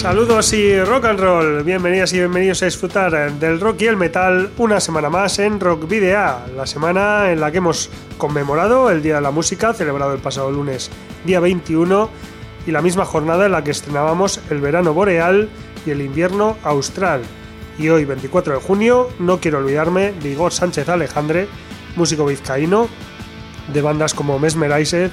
Saludos y rock and roll, bienvenidas y bienvenidos a disfrutar del rock y el metal una semana más en Rock Video, la semana en la que hemos conmemorado el Día de la Música, celebrado el pasado lunes día 21, y la misma jornada en la que estrenábamos el verano boreal y el invierno austral. Y hoy, 24 de junio, no quiero olvidarme de Igor Sánchez Alejandre, músico vizcaíno, de bandas como Mesmerized,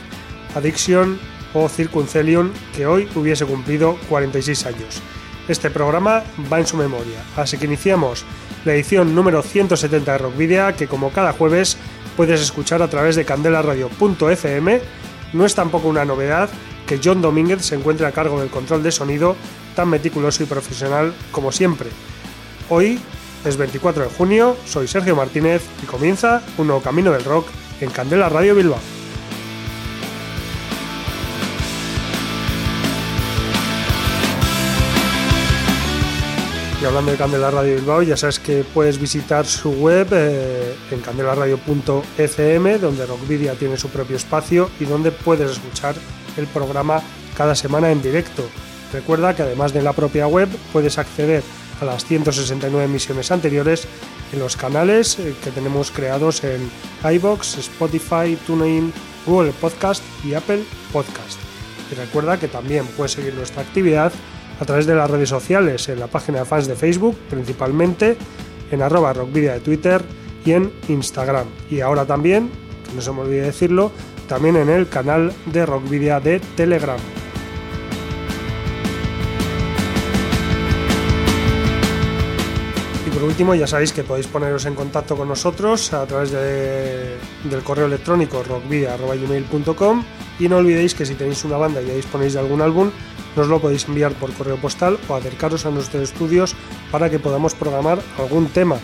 Addiction, o Circuncelion, que hoy hubiese cumplido 46 años. Este programa va en su memoria, así que iniciamos la edición número 170 de Rockvidia, que como cada jueves puedes escuchar a través de candelaradio.fm. No es tampoco una novedad que John Domínguez se encuentre a cargo del control de sonido, tan meticuloso y profesional como siempre. Hoy es 24 de junio, soy Sergio Martínez y comienza un nuevo camino del rock en Candela Radio Bilbao. Y hablando de Candela Radio Bilbao, ya sabes que puedes visitar su web eh, en candelaradio.fm, donde Rockvidia tiene su propio espacio y donde puedes escuchar el programa cada semana en directo. Recuerda que además de la propia web, puedes acceder a las 169 emisiones anteriores en los canales eh, que tenemos creados en iBox, Spotify, TuneIn, Google Podcast y Apple Podcast. Y recuerda que también puedes seguir nuestra actividad a través de las redes sociales, en la página de fans de Facebook principalmente, en arroba rockvidia de Twitter y en Instagram. Y ahora también, que no se me olvide decirlo, también en el canal de Rockvidia de Telegram. Por último, ya sabéis que podéis poneros en contacto con nosotros a través del correo electrónico rockvidia.com y no olvidéis que si tenéis una banda y ya disponéis de algún álbum, nos lo podéis enviar por correo postal o acercaros a nuestros estudios para que podamos programar algún tema.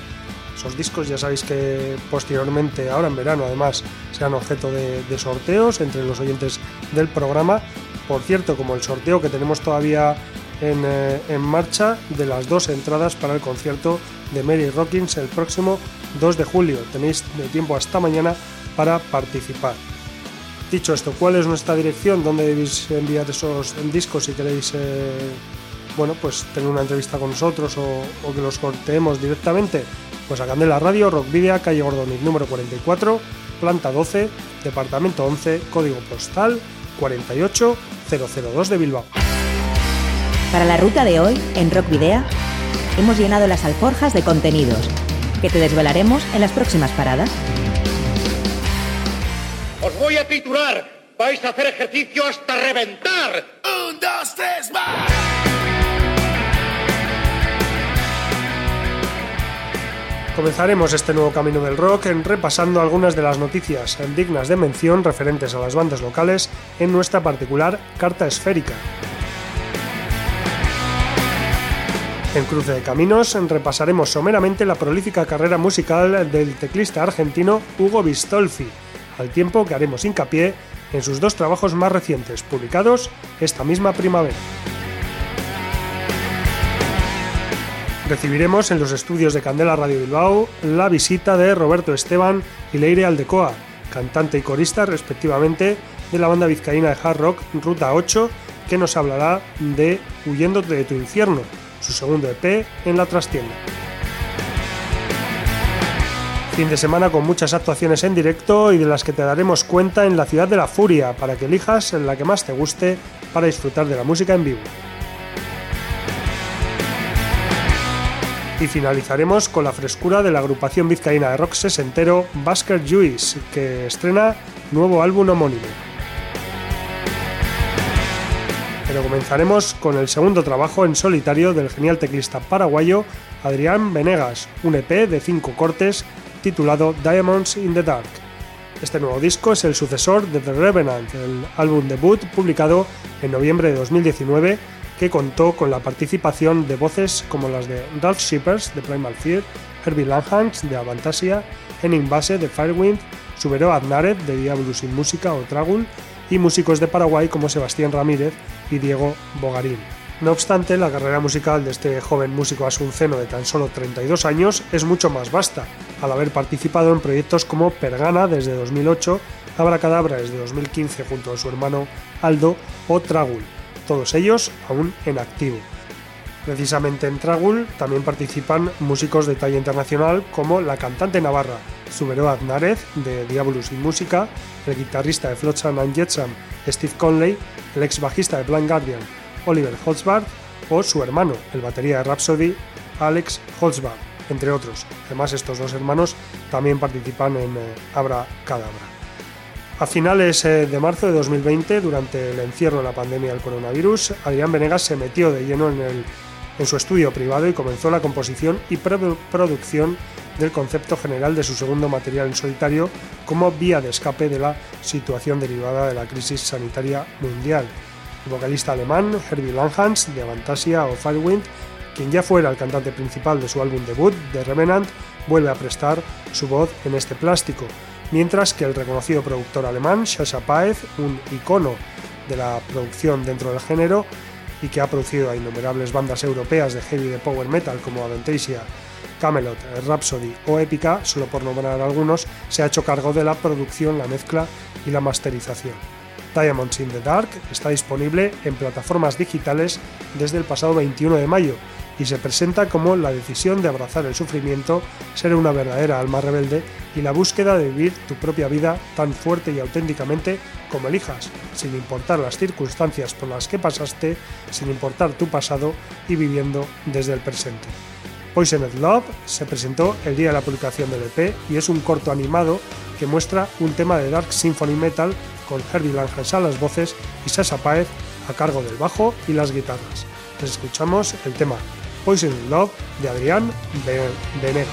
Esos discos ya sabéis que posteriormente, ahora en verano además, serán objeto de, sorteos entre los oyentes del programa. Por cierto, como el sorteo que tenemos todavía en, eh, en marcha de las dos entradas para el concierto de Mary Rockins el próximo 2 de julio. Tenéis tiempo hasta mañana para participar. Dicho esto, ¿cuál es nuestra dirección? ¿Dónde debéis enviar esos discos si queréis eh, bueno, pues tener una entrevista con nosotros o, que los sorteemos directamente? Pues a Candela Radio, Rockvidia, calle Gordoniz número 44, planta 12, departamento 11, código postal 48002 de Bilbao. Para la ruta de hoy, en Rockvidea, hemos llenado las alforjas de contenidos que te desvelaremos en las próximas paradas. Os voy a titular. Vais a hacer ejercicio hasta reventar. Un, dos, tres, más. Comenzaremos este nuevo camino del rock en repasando algunas de las noticias dignas de mención referentes a las bandas locales en nuestra particular carta esférica. En Cruce de Caminos repasaremos someramente la prolífica carrera musical del teclista argentino Hugo Bistolfi, al tiempo que haremos hincapié en sus dos trabajos más recientes, publicados esta misma primavera. Recibiremos en los estudios de Candela Radio Bilbao la visita de Roberto Esteban y Leire Aldecoa, cantante y corista respectivamente de la banda vizcaína de hard rock Ruta 8, que nos hablará de Huyendo de tu infierno, su segundo EP en la trastienda. Fin de semana con muchas actuaciones en directo y de las que te daremos cuenta en la ciudad de la furia para que elijas la que más te guste para disfrutar de la música en vivo. Y finalizaremos con la frescura de la agrupación vizcaína de rock sesentero Basker Juice, que estrena nuevo álbum homónimo. Pero comenzaremos con el segundo trabajo en solitario del genial teclista paraguayo Adrián Venegas, un EP de cinco cortes titulado Diamonds in the Dark. Este nuevo disco es el sucesor de The Revenant, el álbum debut publicado en noviembre de 2019 que contó con la participación de voces como las de Ralph Shippers de Primal Fear, Herbie Langhans de Avantasia, Henning Base de Firewind, Subero Aznaret de Diablo sin Música o Tragul y músicos de Paraguay como Sebastián Ramírez y Diego Bogarín. No obstante, la carrera musical de este joven músico asunceno de tan solo 32 años es mucho más vasta, al haber participado en proyectos como Pergana desde 2008, Abracadabra desde 2015 junto a su hermano Aldo o Tragul, todos ellos aún en activo. Precisamente en Tragul también participan músicos de talla internacional como la cantante navarra Subero Aznárez de Diabolus y Música, el guitarrista de Flotsam and Jetsam Steve Conley, el ex bajista de Blind Guardian Oliver Holzbard o su hermano, el batería de Rhapsody, Alex Holzbard, entre otros. Además, estos dos hermanos también participan en eh, Abra Cadabra. A finales eh, de marzo de 2020, durante el encierro de la pandemia del coronavirus, Adrián Venegas se metió de lleno en, el, en su estudio privado y comenzó la composición y producción del concepto general de su segundo material en solitario como vía de escape de la situación derivada de la crisis sanitaria mundial. El vocalista alemán Herbie Langhans de Avantasia o Firewind, quien ya fuera el cantante principal de su álbum debut, The Revenant, vuelve a prestar su voz en este plástico, mientras que el reconocido productor alemán Sasha Paez, un icono de la producción dentro del género y que ha producido a innumerables bandas europeas de heavy de power metal como Avantasia, Camelot, Rhapsody o Epica, solo por nombrar algunos, se ha hecho cargo de la producción, la mezcla y la masterización. Diamonds in the Dark está disponible en plataformas digitales desde el pasado 21 de mayo y se presenta como la decisión de abrazar el sufrimiento, ser una verdadera alma rebelde y la búsqueda de vivir tu propia vida tan fuerte y auténticamente como elijas, sin importar las circunstancias por las que pasaste, sin importar tu pasado y viviendo desde el presente. Poisoned Love se presentó el día de la publicación del EP y es un corto animado que muestra un tema de Dark Symphony Metal con Herbie Langhans a las voces y Sasha Paez a cargo del bajo y las guitarras. Les escuchamos el tema Poison Love de Adrián Venegas.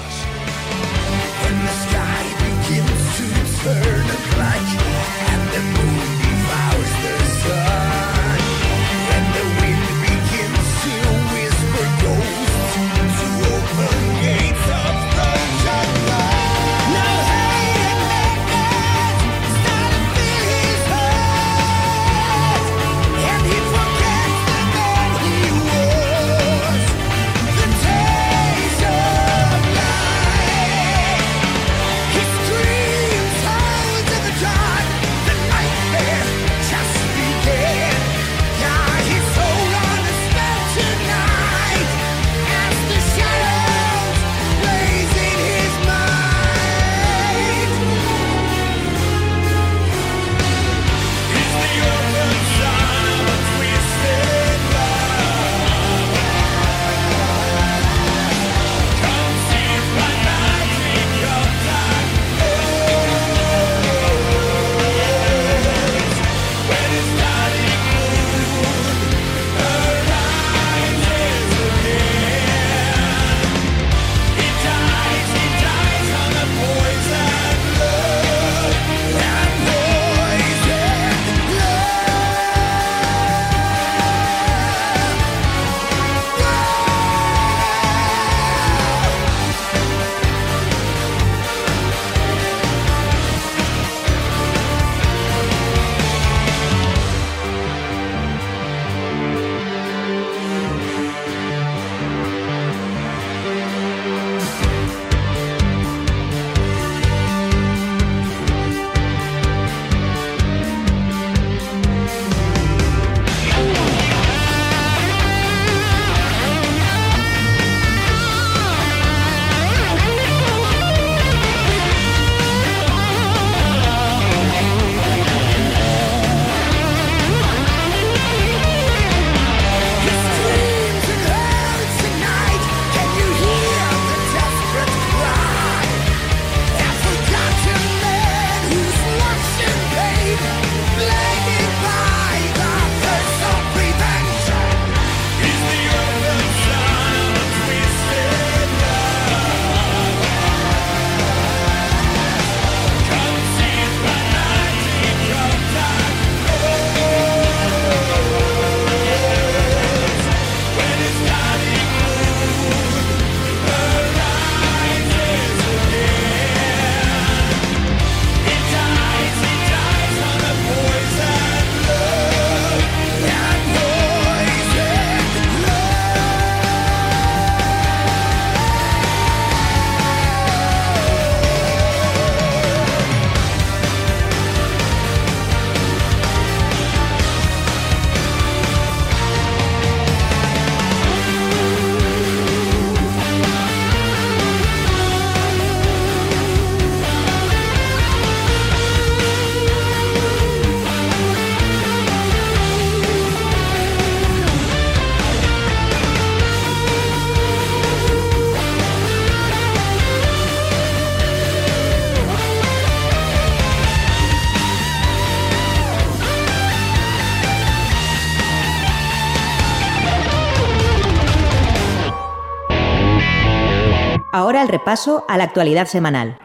El repaso a la actualidad semanal,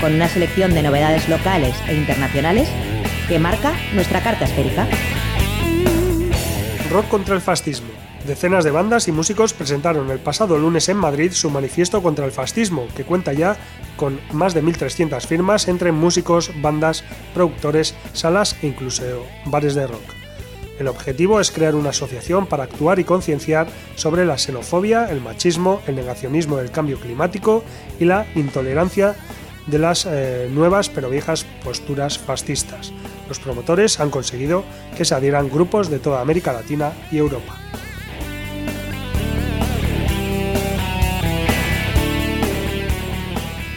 con una selección de novedades locales e internacionales que marca nuestra carta esférica. Rock contra el fascismo. Decenas de bandas y músicos presentaron el pasado lunes en Madrid su manifiesto contra el fascismo, que cuenta ya con más de 1.300 firmas entre músicos, bandas, productores, salas e incluso bares de rock. El objetivo es crear una asociación para actuar y concienciar sobre la xenofobia, el machismo, el negacionismo del cambio climático y la intolerancia de las eh, nuevas pero viejas posturas fascistas. Los promotores han conseguido que se adhieran grupos de toda América Latina y Europa.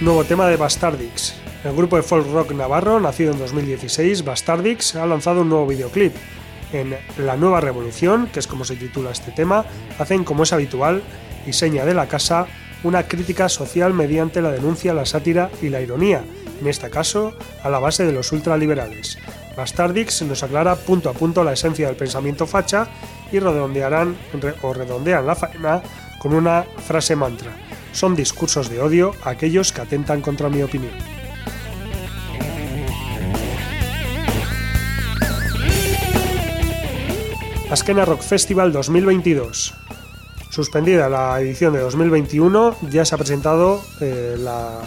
Nuevo tema de Bastardix. El grupo de folk rock navarro, nacido en 2016, Bastardix, ha lanzado un nuevo videoclip. En La Nueva Revolución, que es como se titula este tema, hacen como es habitual y seña de la casa una crítica social mediante la denuncia, la sátira y la ironía, en este caso a la base de los ultraliberales. Bastardix nos aclara punto a punto la esencia del pensamiento facha y redondearán o redondean la faena con una frase mantra. Son discursos de odio aquellos que atentan contra mi opinión. Askena Rock Festival 2022. Suspendida la edición de 2021, ya se ha presentado eh, la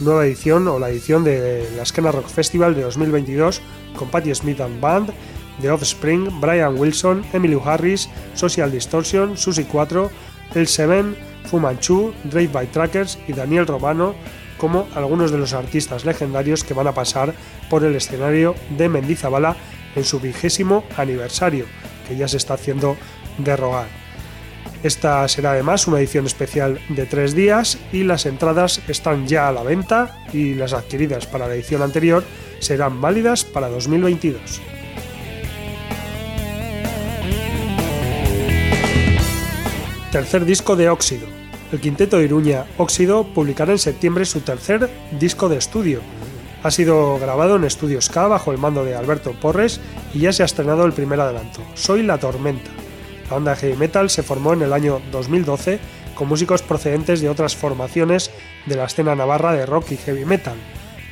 nueva edición o la edición de la Askena Rock Festival de 2022 con Patti Smith and Band, The Offspring, Brian Wilson, Emily Harris, Social Distortion, Susie 4, El Seven, Fu Manchu, Drive by Trackers y Daniel Romano como algunos de los artistas legendarios que van a pasar por el escenario de Mendizabala en su vigésimo aniversario, que ya se está haciendo de rogar. Esta será además una edición especial de tres días y las entradas están ya a la venta y las adquiridas para la edición anterior serán válidas para 2022. Tercer disco de Óxido. El quinteto de Iruña Óxido publicará en septiembre su tercer disco de estudio. Ha sido grabado en Estudios K bajo el mando de Alberto Porres y ya se ha estrenado el primer adelanto, Soy la Tormenta. La banda heavy metal se formó en el año 2012 con músicos procedentes de otras formaciones de la escena navarra de rock y heavy metal.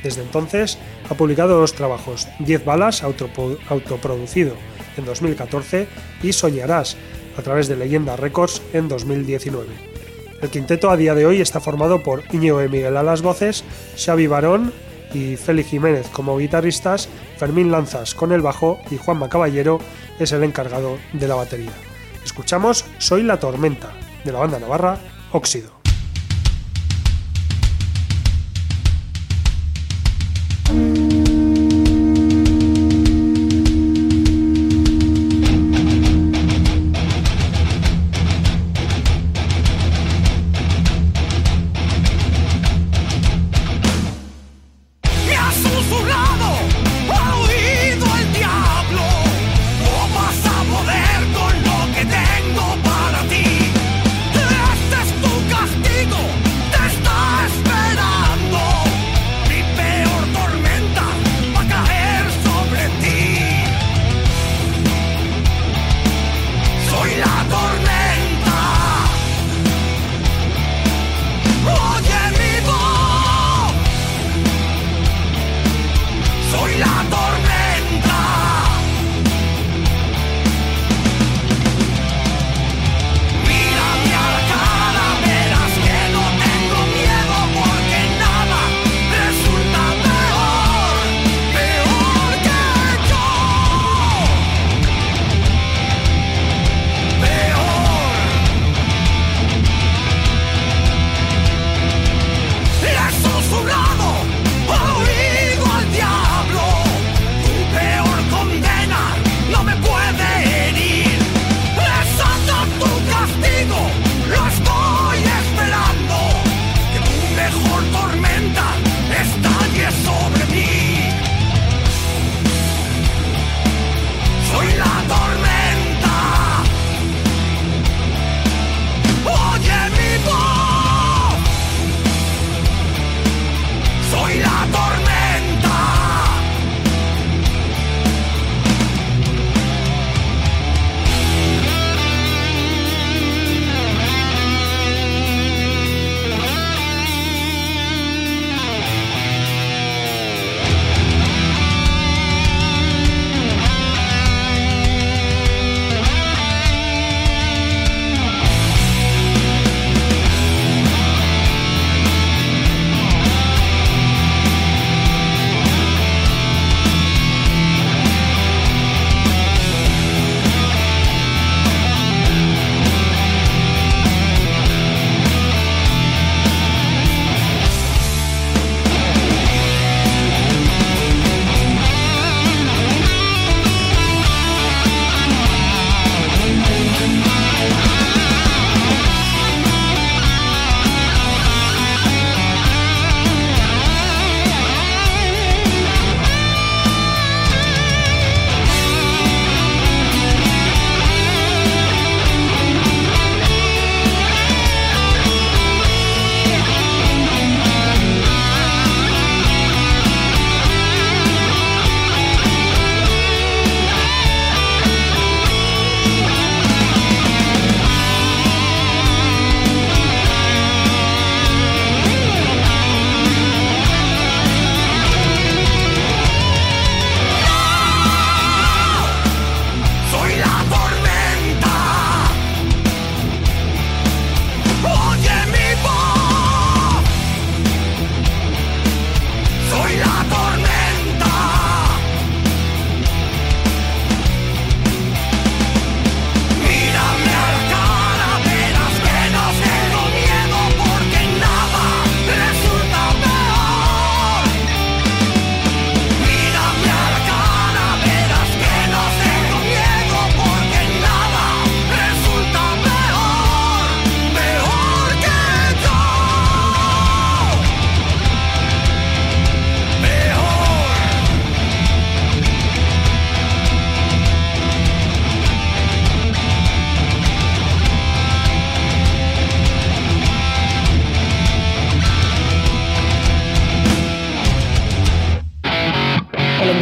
Desde entonces ha publicado dos trabajos, 10 balas autoproducido en 2014 y Soñarás a través de Leyenda Records en 2019. El quinteto a día de hoy está formado por Iñigo de Miguel a las voces, Xavi Barón y Félix Jiménez como guitarristas, Fermín Lanzas con el bajo y Juanma Caballero es el encargado de la batería. Escuchamos Soy la Tormenta, de la banda navarra Óxido.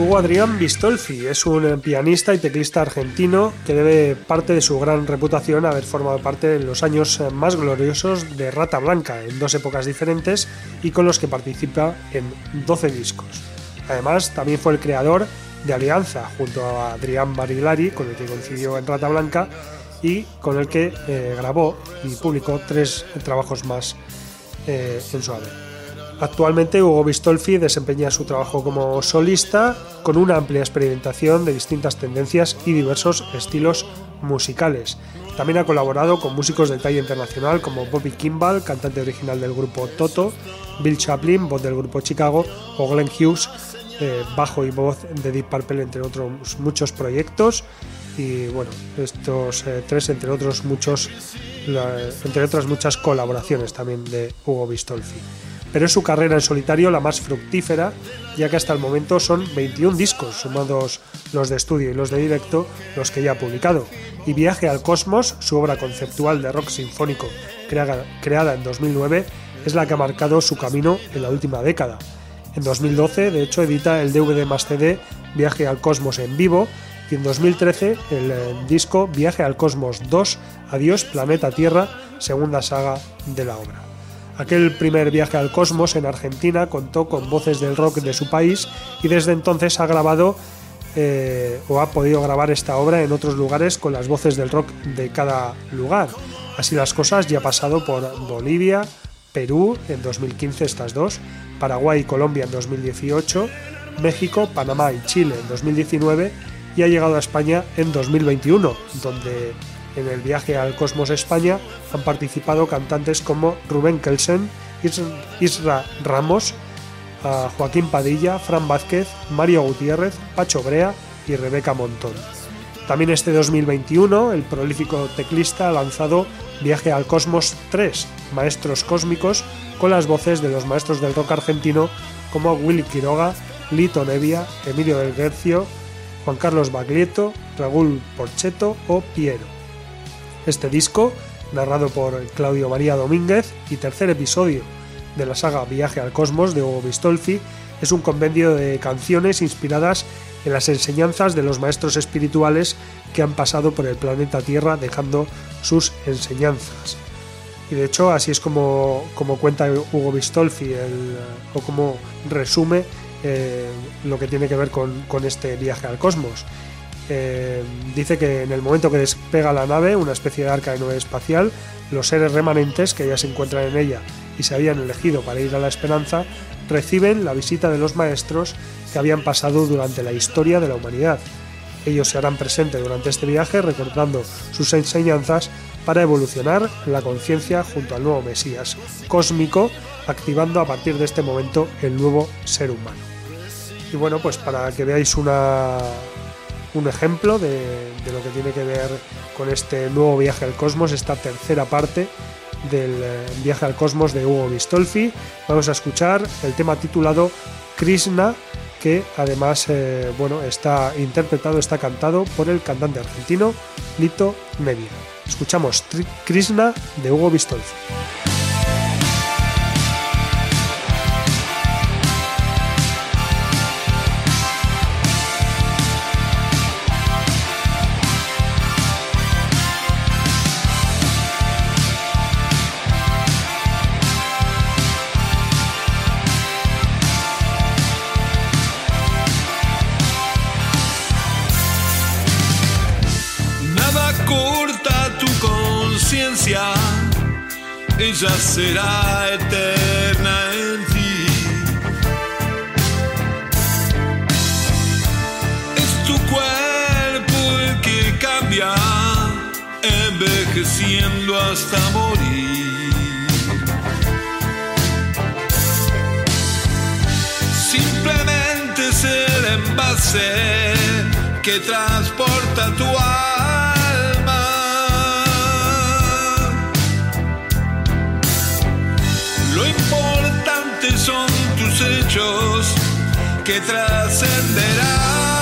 Hugo Adrián Bistolfi es un pianista y teclista argentino que debe parte de su gran reputación a haber formado parte de los años más gloriosos de Rata Blanca en dos épocas diferentes y con los que participa en 12 discos. Además, también fue el creador de Alianza junto a Adrián Barilari, con el que coincidió en Rata Blanca y con el que eh, grabó y publicó tres trabajos más eh, en su haber. Actualmente Hugo Bistolfi desempeña su trabajo como solista con una amplia experimentación de distintas tendencias y diversos estilos musicales. También ha colaborado con músicos de talla internacional como Bobby Kimball, cantante original del grupo Toto, Bill Chaplin, voz del grupo Chicago, o Glenn Hughes, eh, bajo y voz de Deep Purple, entre otros muchos proyectos. Y bueno, estos eh, tres, entre otros muchos, entre otras muchas colaboraciones también de Hugo Bistolfi pero es su carrera en solitario la más fructífera, ya que hasta el momento son 21 discos, sumados los de estudio y los de directo, los que ya ha publicado. Y Viaje al Cosmos, su obra conceptual de rock sinfónico creada, en 2009, es la que ha marcado su camino en la última década. En 2012, de hecho, edita el DVD más CD Viaje al Cosmos en vivo y en 2013 el eh, disco Viaje al Cosmos 2, Adiós Planeta Tierra, segunda saga de la obra. Aquel primer viaje al cosmos en Argentina contó con voces del rock de su país y desde entonces ha grabado eh, o ha podido grabar esta obra en otros lugares con las voces del rock de cada lugar. Así las cosas ya ha pasado por Bolivia, Perú en 2015 estas dos, Paraguay y Colombia en 2018, México, Panamá y Chile en 2019 y ha llegado a España en 2021, donde en el viaje al Cosmos España han participado cantantes como Rubén Kelsen, Isra Ramos, Joaquín Padilla, Fran Vázquez, Mario Gutiérrez, Pacho Brea y Rebeca Montón. También este 2021 el prolífico teclista ha lanzado Viaje al Cosmos 3, Maestros Cósmicos, con las voces de los maestros del rock argentino como Willy Quiroga, Lito Nevia, Emilio del Guercio, Juan Carlos Baglietto, Raúl Porcheto o Piero. Este disco, narrado por Claudio María Domínguez y tercer episodio de la saga Viaje al Cosmos de Hugo Bistolfi, es un compendio de canciones inspiradas en las enseñanzas de los maestros espirituales que han pasado por el planeta Tierra dejando sus enseñanzas. Y de hecho así es como, como cuenta Hugo Bistolfi o como resume eh, lo que tiene que ver con, con este viaje al cosmos. Eh, dice que en el momento que despega la nave, una especie de arca de nave espacial, los seres remanentes que ya se encuentran en ella y se habían elegido para ir a la esperanza, reciben la visita de los maestros que habían pasado durante la historia de la humanidad. Ellos se harán presentes durante este viaje recordando sus enseñanzas para evolucionar la conciencia junto al nuevo Mesías cósmico, activando a partir de este momento el nuevo ser humano. Y bueno, pues para que veáis una, un ejemplo de, lo que tiene que ver con este nuevo viaje al cosmos, esta tercera parte del eh, viaje al cosmos de Hugo Bistolfi. Vamos a escuchar el tema titulado Krishna, que además eh, bueno, está interpretado, está cantado por el cantante argentino Lito Nevia. Escuchamos Krishna de Hugo Bistolfi. Ella será eterna en ti. Es tu cuerpo el que cambia, envejeciendo hasta morir. Simplemente es el envase que transporta tu alma importantes son tus hechos que trascenderán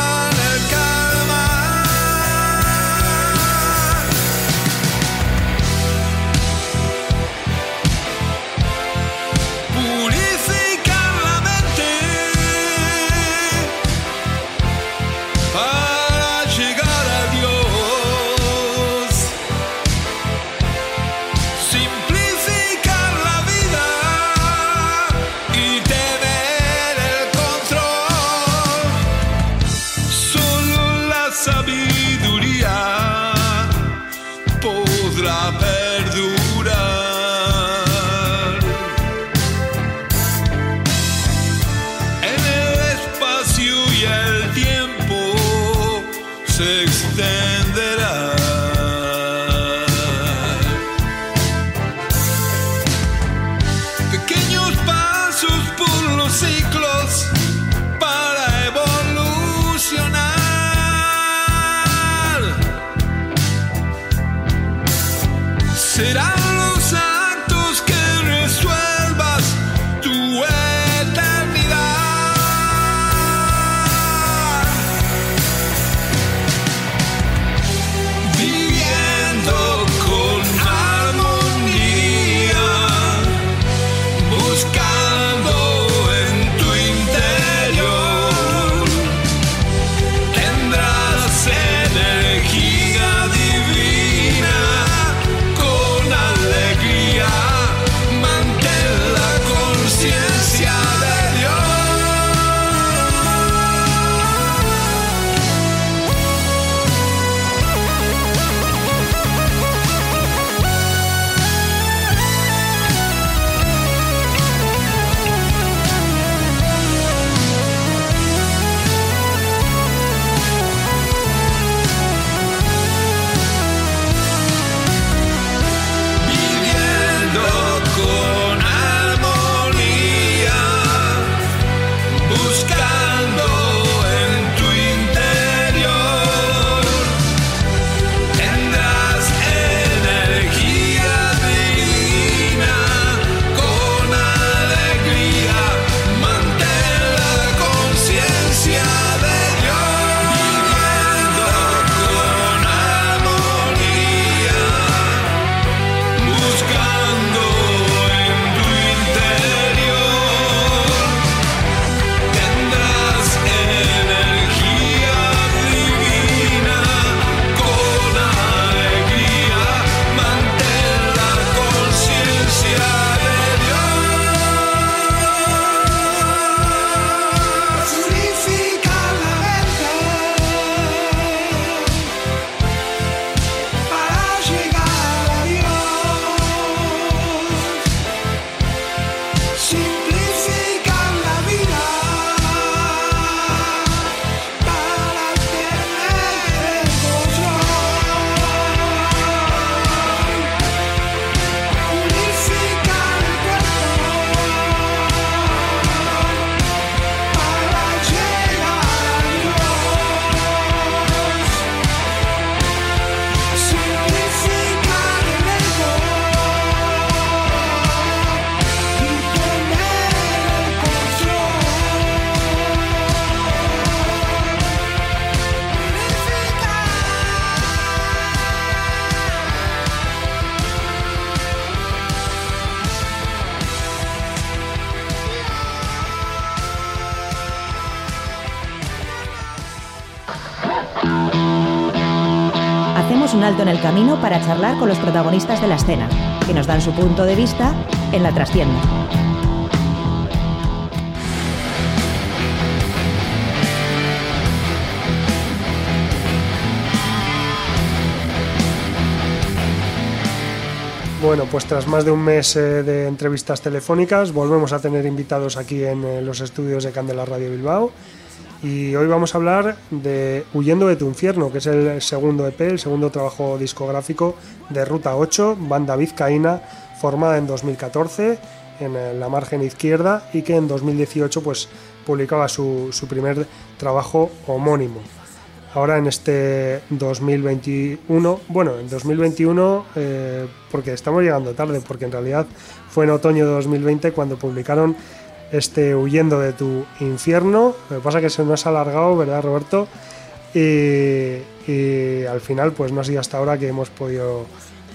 para charlar con los protagonistas de la escena, que nos dan su punto de vista en la trastienda. Bueno, pues tras más de un mes eh, de entrevistas telefónicas, volvemos a tener invitados aquí en eh, los estudios de Candela Radio Bilbao. Y hoy vamos a hablar de Huyendo de tu infierno, que es el segundo EP, el segundo trabajo discográfico de Ruta 8, banda vizcaína, formada en 2014 en la margen izquierda y que en 2018 pues publicaba su, su primer trabajo homónimo. ahora en este 2021, bueno, en 2021, eh, porque estamos llegando tarde, porque en realidad fue en otoño de 2020 cuando publicaron este Huyendo de tu infierno. Lo que pasa es que se nos ha alargado, ¿verdad, Roberto? Y, y al final, pues no ha sido hasta ahora que hemos podido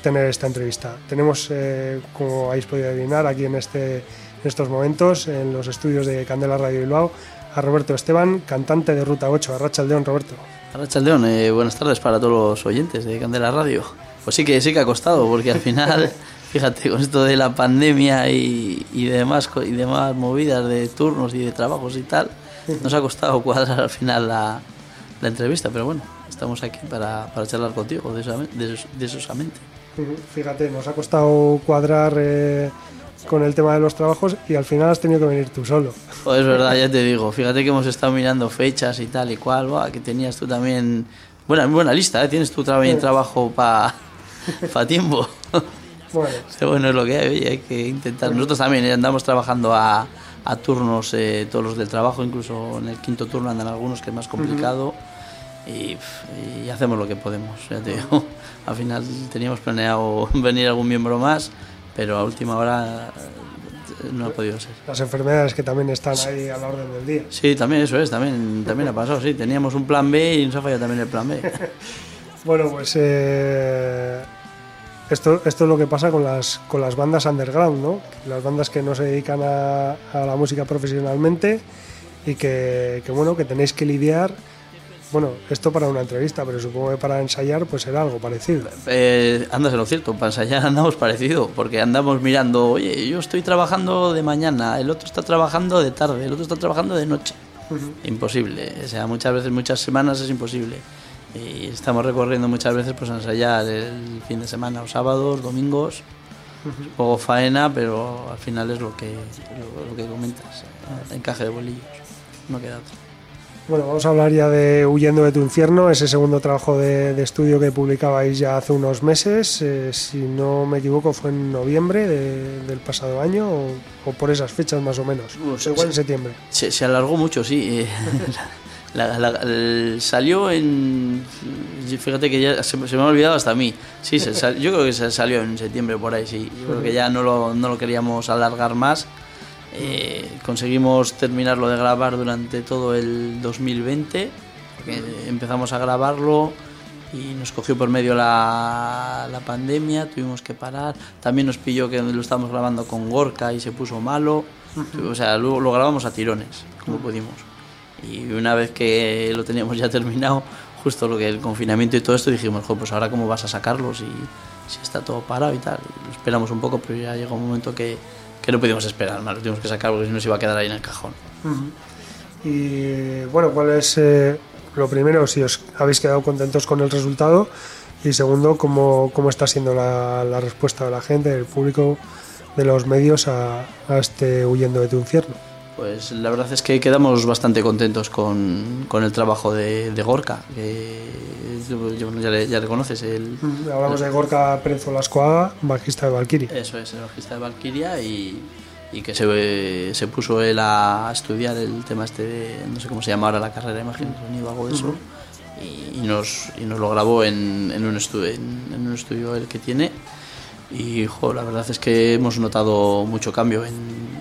tener esta entrevista. Tenemos, eh, como habéis podido adivinar, aquí en, este, en estos momentos, en los estudios de Candela Radio Bilbao, a Roberto Esteban, cantante de Ruta 8. Arracha León, Roberto. Arracha León, eh, buenas tardes para todos los oyentes de Candela Radio. Pues sí que sí que ha costado, porque al final, fíjate, con esto de la pandemia y, y, demás, y demás movidas de turnos y de trabajos y tal, nos ha costado cuadrar al final la, la entrevista, pero bueno, estamos aquí para, para charlar contigo de, de, de esosamente. Fíjate, nos ha costado cuadrar eh, con el tema de los trabajos y al final has tenido que venir tú solo. Pues es verdad, ya te digo. Fíjate que hemos estado mirando fechas y tal y cual, que tenías tú también. Buena, buena lista, ¿eh? tienes tú también trabajo para pa tiempo. Bueno. Pero bueno, es lo que hay, hay que intentar. Nosotros también andamos trabajando a, a turnos, eh, todos los del trabajo, incluso en el quinto turno andan algunos que es más complicado. Uh -huh. Y, y, hacemos lo que podemos, ya te digo. Al final teníamos planeado venir algún miembro más, pero a última hora no ha podido ser. Las enfermedades que también están ahí a la orden del día. Sí, también eso es, también, también ha pasado, sí. Teníamos un plan B y nos ha fallado también el plan B. bueno, pues eh, esto, esto es lo que pasa con las, con las bandas underground, ¿no? Las bandas que no se dedican a, a la música profesionalmente y que, que, bueno, que tenéis que lidiar bueno, esto para una entrevista, pero supongo que para ensayar pues será algo parecido. Eh, andas lo cierto, para ensayar andamos parecido, porque andamos mirando, oye, yo estoy trabajando de mañana, el otro está trabajando de tarde, el otro está trabajando de noche. Uh -huh. Imposible, o sea, muchas veces, muchas semanas es imposible. Y estamos recorriendo muchas veces pues a ensayar el fin de semana, o sábados, domingos, poco faena, pero al final es lo que, lo, lo que comentas, encaje de bolillos, no queda otro. Bueno, vamos a hablar ya de Huyendo de tu infierno, ese segundo trabajo de, de estudio que publicabais ya hace unos meses. Eh, si no me equivoco, fue en noviembre de, del pasado año o, o, por esas fechas más o menos. Igual en septiembre. Se, se, alargó mucho, sí. La, salió en. Fíjate que ya se, se, me ha olvidado hasta a mí. Sí, sal, yo creo que se salió en septiembre por ahí, sí. Yo creo que ya no lo, no lo queríamos alargar más. Eh, conseguimos terminarlo de grabar durante todo el 2020. empezamos a grabarlo y nos cogió por medio la, la, pandemia, tuvimos que parar. También nos pilló que lo estábamos grabando con Gorka y se puso malo. O sea, luego lo grabamos a tirones, como pudimos. Y una vez que lo teníamos ya terminado, justo lo que el confinamiento y todo esto, dijimos, pues ahora cómo vas a sacarlos y si está todo parado y tal. Esperamos un poco, pero ya llegó un momento que que no pudimos esperar más, lo tuvimos que sacar porque si no se iba a quedar ahí en el cajón. Y bueno, ¿cuál es eh, lo primero? Si os habéis quedado contentos con el resultado y segundo, ¿cómo, cómo está siendo la, respuesta de la gente, del público, de los medios a este Huyendo de tu infierno? Pues la verdad es que quedamos bastante contentos con, con el trabajo de, de Gorka, que ya le, ya le conoces. El, Hablamos el, de Gorka Pérez Olascoaga, bajista de Valkyria. Eso es, el bajista de Valkyria y, y que se, se, puso él a estudiar el tema este de, no sé cómo se llama ahora la carrera de imagen sonido, algo de eso. Uh -huh. y, y, nos, y nos lo grabó en, en, un estudio, en, en un estudio el que tiene y jo, la verdad es que hemos notado mucho cambio en,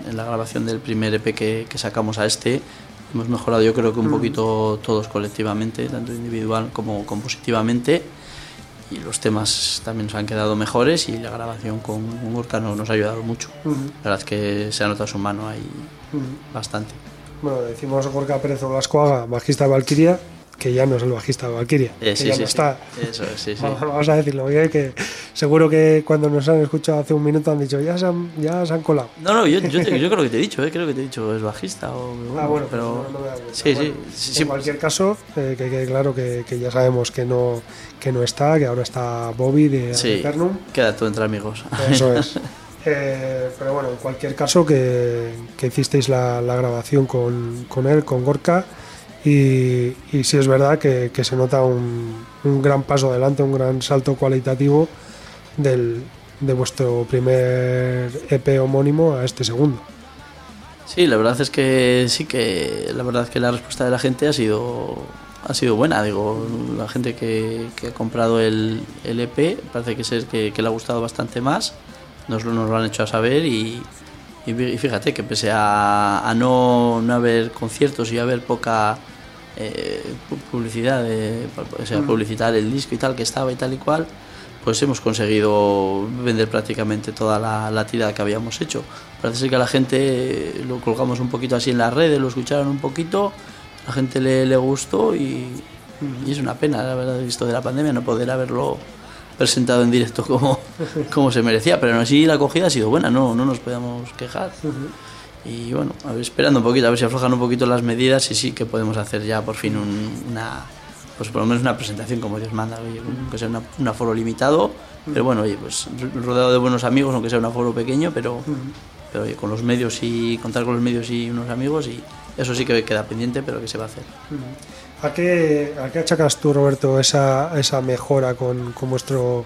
en la grabación del primer EP que, que, sacamos a este. Hemos mejorado yo creo que un poquito todos colectivamente, tanto individual como compositivamente. Y los temas también nos han quedado mejores y la grabación con Gorka nos ha ayudado mucho. Uh -huh. La verdad es que se ha notado su mano ahí uh -huh. bastante. Bueno, decimos Gorka Pérez Olascoaga, bajista de Valkyria, que ya no es el bajista de Valkyria. Eh, sí, que ya sí, no está. Eso es, sí, sí. Vamos a decirlo, que seguro que cuando nos han escuchado hace un minuto han dicho, ya se han, ya se han colado. No, no, yo, yo, te, yo creo que te he dicho, ¿eh? creo que te he dicho, es bajista o... Ah, bueno, pero... No, no sí, bueno, sí, sí, En cualquier caso, eh, que quede claro que, que, ya sabemos que no, que no está, que ahora está Bobby de Eternum. queda todo entre amigos. Eso es. Eh, pero bueno, en cualquier caso que, que hicisteis la, la grabación con, con, él, con Gorka, y, y sí es verdad que, que se nota un, un, gran paso adelante, un gran salto cualitativo del, de vuestro primer EP homónimo a este segundo. Sí, la verdad es que sí que la verdad es que la respuesta de la gente ha sido ha sido buena. Digo, la gente que, que ha comprado el, el EP parece que, ser que, que le ha gustado bastante más. Nos, nos lo han hecho a saber y, y fíjate que pese a, a no, no haber conciertos y haber poca eh, pu- publicidad, de, o sea, publicitar el disco y tal que estaba y tal y cual, pues hemos conseguido vender prácticamente toda la, la tirada que habíamos hecho. Parece ser que a la gente lo colgamos un poquito así en las redes, lo escucharon un poquito, a la gente le, le gustó y, y es una pena, la verdad, esto de la pandemia, no poder haberlo presentado en directo como, como se merecía, pero aún así la acogida ha sido buena, no, no nos podemos quejar. Y bueno, a ver, esperando un poquito, a ver si aflojan un poquito las medidas y sí que podemos hacer ya por fin un- una, pues por lo menos una presentación como Dios manda, oye, aunque sea una- un aforo limitado, pero bueno, oye, pues rodeado de buenos amigos, aunque sea un aforo pequeño, pero, pero oye, con los medios y contar con los medios y unos amigos y eso sí que queda pendiente, pero que se va a hacer. ¿A qué, ¿A qué achacas tú, Roberto, esa, esa mejora con, con vuestro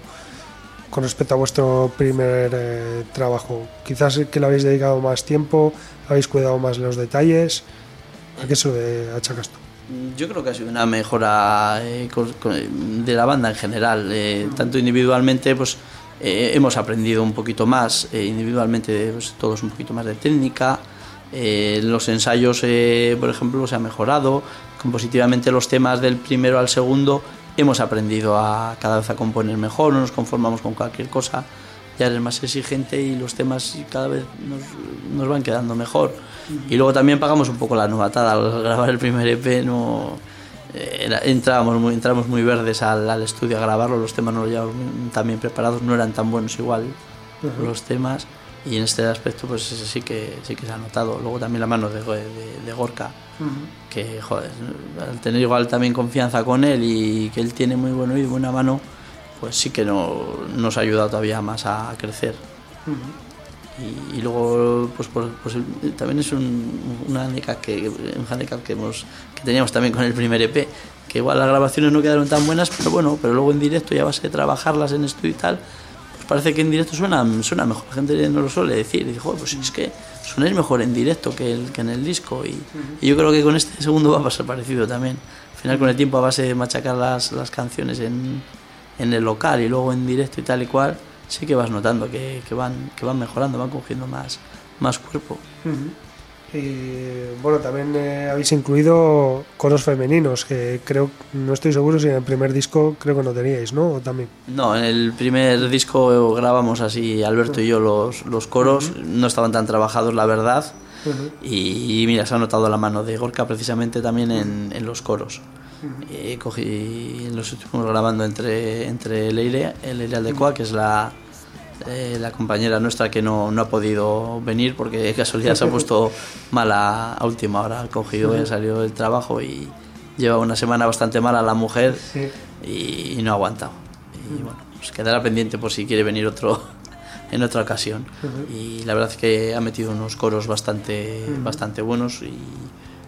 con respecto a vuestro primer eh, trabajo? Quizás que le habéis dedicado más tiempo, habéis cuidado más los detalles. ¿A qué se lo achacas tú? Yo creo que ha sido una mejora eh, de la banda en general, eh, tanto individualmente, pues eh, hemos aprendido un poquito más, eh, individualmente pues, todos un poquito más de técnica, eh, los ensayos, por ejemplo, se ha mejorado, compositivamente los temas del primero al segundo hemos aprendido a cada vez a componer mejor, no nos conformamos con cualquier cosa, ya eres más exigente y los temas cada vez nos, nos van quedando mejor. Y luego también pagamos un poco la novatada al grabar el primer EP, no, eh, entrábamos, muy, entramos muy verdes al, al estudio a grabarlo, los temas no los llevábamos tan bien preparados, no eran tan buenos igual los temas. Y en este aspecto pues ese sí que sí que se ha notado. Luego también la mano de, de, de Gorka, que joder, al tener igual también confianza con él y que él tiene muy buen oído buena mano, pues sí que no, nos ha ayudado todavía más a crecer. Y, y luego pues, pues, el- también es un, un handicap que un handicap que hemos que teníamos también con el primer EP que igual las grabaciones no quedaron tan buenas pero bueno pero luego en directo y a base de trabajarlas en estudio y tal pues parece que en directo suena, suena mejor. La gente no lo suele decir. Y dice "Joder, pues es que sonáis mejor en directo que, el, que en el disco y, y yo creo que con este segundo va a pasar parecido también. Al final con el tiempo a base de machacar las, las canciones en, en el local y luego en directo y tal y cual, sí que vas notando que, que van, que van mejorando, van cogiendo más, más cuerpo. Y bueno, también eh, habéis incluido coros femeninos, que creo, no estoy seguro si en el primer disco creo que no teníais, ¿no? ¿O también. No, en el primer disco grabamos así, Alberto y yo, los, los coros, no estaban tan trabajados, la verdad. Y, mira, se ha notado la mano de Gorka precisamente también en, en los coros. Eh, cogí, los estuvimos grabando entre, entre Leire, Leire Aldecoa, que es la, eh, la compañera nuestra que no, no ha podido venir porque de casualidad se ha puesto mala a última hora. Ha cogido, ya salió del trabajo y lleva una semana bastante mala la mujer y, y no ha aguantado. Y bueno, pues quedará pendiente por si quiere venir otro en otra ocasión. Y la verdad es que ha metido unos coros bastante, bastante buenos y,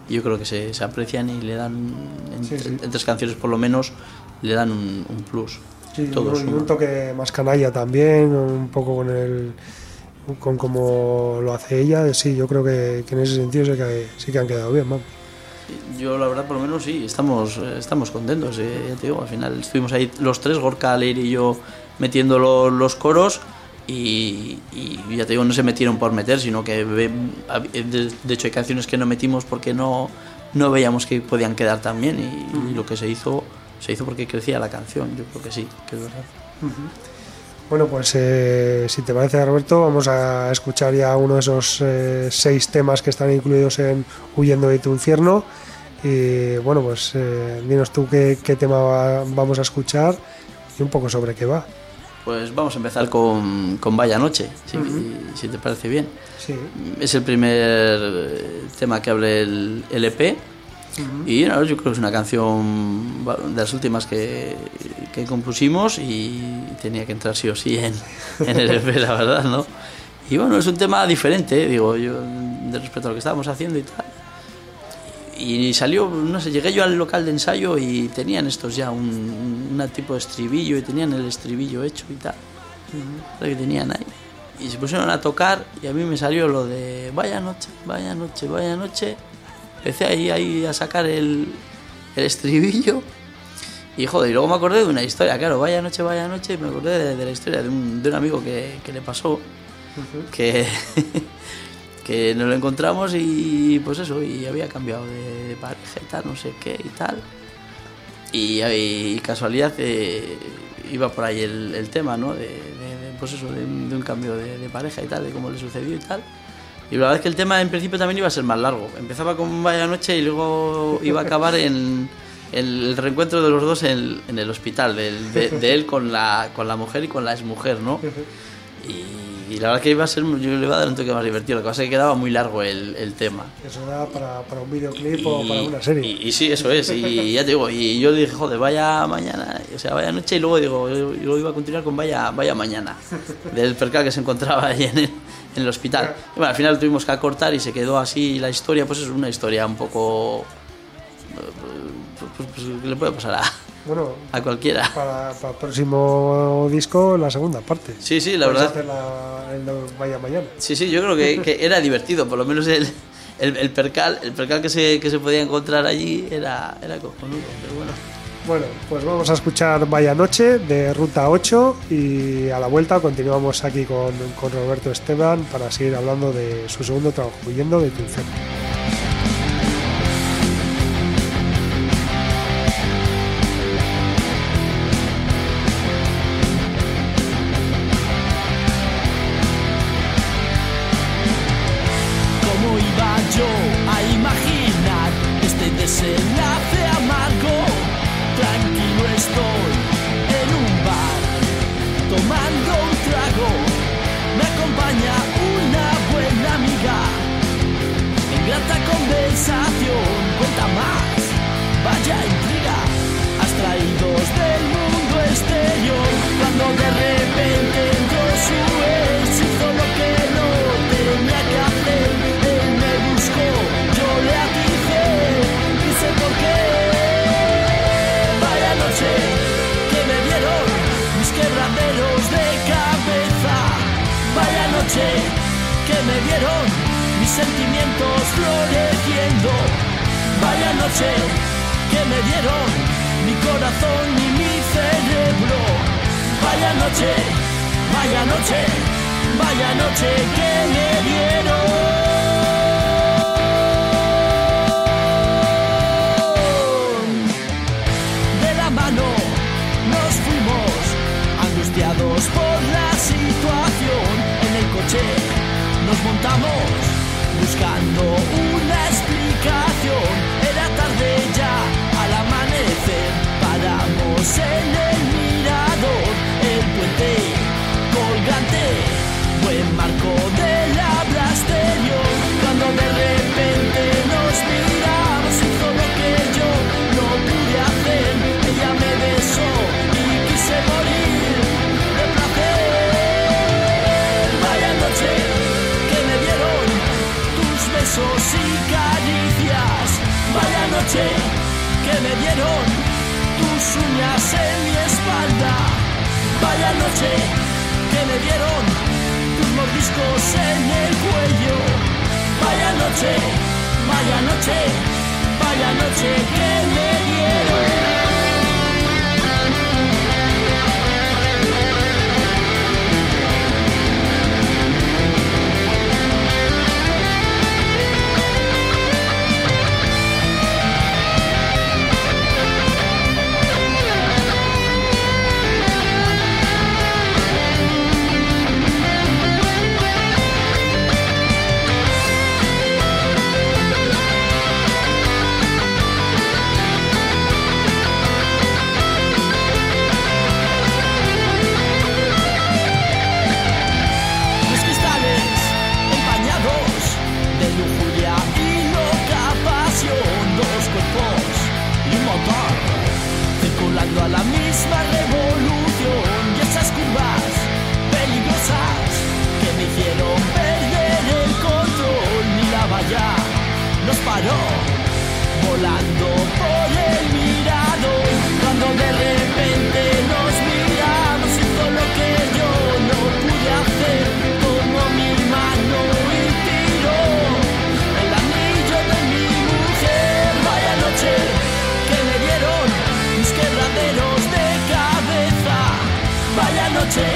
y yo creo que se, se aprecian y le dan, en, Sí, sí. en tres canciones por lo menos, le dan un, un plus. Sí, Todo suma. un toque más canalla también, un poco con el con cómo lo hace ella. Sí, yo creo que, que en ese sentido sí que, sí que han quedado bien, vamos. Yo la verdad por lo menos sí, estamos, eh, estamos contentos. eh, ya te digo, al final estuvimos ahí los tres, Gorka, Leire y yo, metiendo lo- los coros y, y ya te digo, no se metieron por meter, sino que hab- de, de hecho hay canciones que no metimos porque no, no veíamos que podían quedar tan bien y, y lo que se hizo, se hizo porque crecía la canción, yo creo que sí, que es verdad. Bueno, pues eh, si te parece, Roberto, vamos a escuchar ya uno de esos eh, seis temas que están incluidos en Huyendo de tu infierno. Y bueno, pues eh, dinos tú qué, qué tema va- vamos a escuchar y un poco sobre qué va. Pues vamos a empezar con, con Vaya Noche, si, si te parece bien. Sí. Es el primer tema que hable el, el EP. Y no, yo creo que es una canción de las últimas que, que compusimos y tenía que entrar sí o sí en, en el EP, la verdad, ¿no? Y bueno, es un tema diferente, digo, yo, de respecto a lo que estábamos haciendo y tal. Y salió, no sé, llegué yo al local de ensayo y tenían estos ya un, un tipo de estribillo y tenían el estribillo hecho y tal. Lo que tenían ahí. Y se pusieron a tocar y a mí me salió lo de vaya noche, vaya noche, vaya noche. Empecé ahí, ahí a sacar el, el estribillo. Y joder, y luego me acordé de una historia, claro, vaya noche, vaya noche, me acordé de, de la historia de un, de un amigo que, que le pasó, que, que nos lo encontramos y pues eso, y había cambiado de, pareja y tal, no sé qué y tal. Y, y casualidad eh, iba por ahí el, el tema, ¿no? De, de- pues eso, de, un- de un cambio de pareja y tal, de cómo le sucedió y tal. Y la verdad es que el tema en principio también iba a ser más largo. Empezaba con Vaya Noche y luego iba a acabar en el reencuentro de los dos en, en el hospital, de, de él con la, con la mujer y con la exmujer, ¿no? Y, y la verdad que iba a ser, yo le iba a dar un toque más divertido, lo que pasa es que quedaba muy largo el, el tema. Eso da para, para un videoclip o para una serie. Y, y sí, eso es. Y ya te digo, y yo dije, joder, vaya mañana, o sea, vaya noche, y luego digo, yo, yo iba a continuar con vaya, vaya mañana, del percal que se encontraba ahí en el, en el hospital. Y bueno, al final tuvimos que acortar y se quedó así la historia, pues es una historia un poco. Pues, pues, pues, que le puede pasar a, Bueno, a cualquiera. para, para el próximo disco, la segunda parte. Sí, sí, la verdad. hacer la- el Vaya Mañana. Sí, sí, yo creo que, que era divertido, por lo menos el, el, el percal, el percal que se, que se podía encontrar allí era, era cojonudo, pero bueno. Bueno, pues vamos a escuchar Vaya Noche de Ruta 8 y a la vuelta continuamos aquí con, Roberto Esteban para seguir hablando de su segundo trabajo, Huyendo de tu besos y caricias. Vaya noche que me dieron tus uñas en mi espalda. Vaya noche que me dieron tus mordiscos en el cuello. Vaya noche, vaya noche, vaya noche que me dieron. volando por el mirado, cuando de repente nos miramos, hizo lo que yo no pude hacer, como mi mano y tiró el anillo de mi mujer, vaya noche que me dieron mis quebraderos de cabeza, vaya noche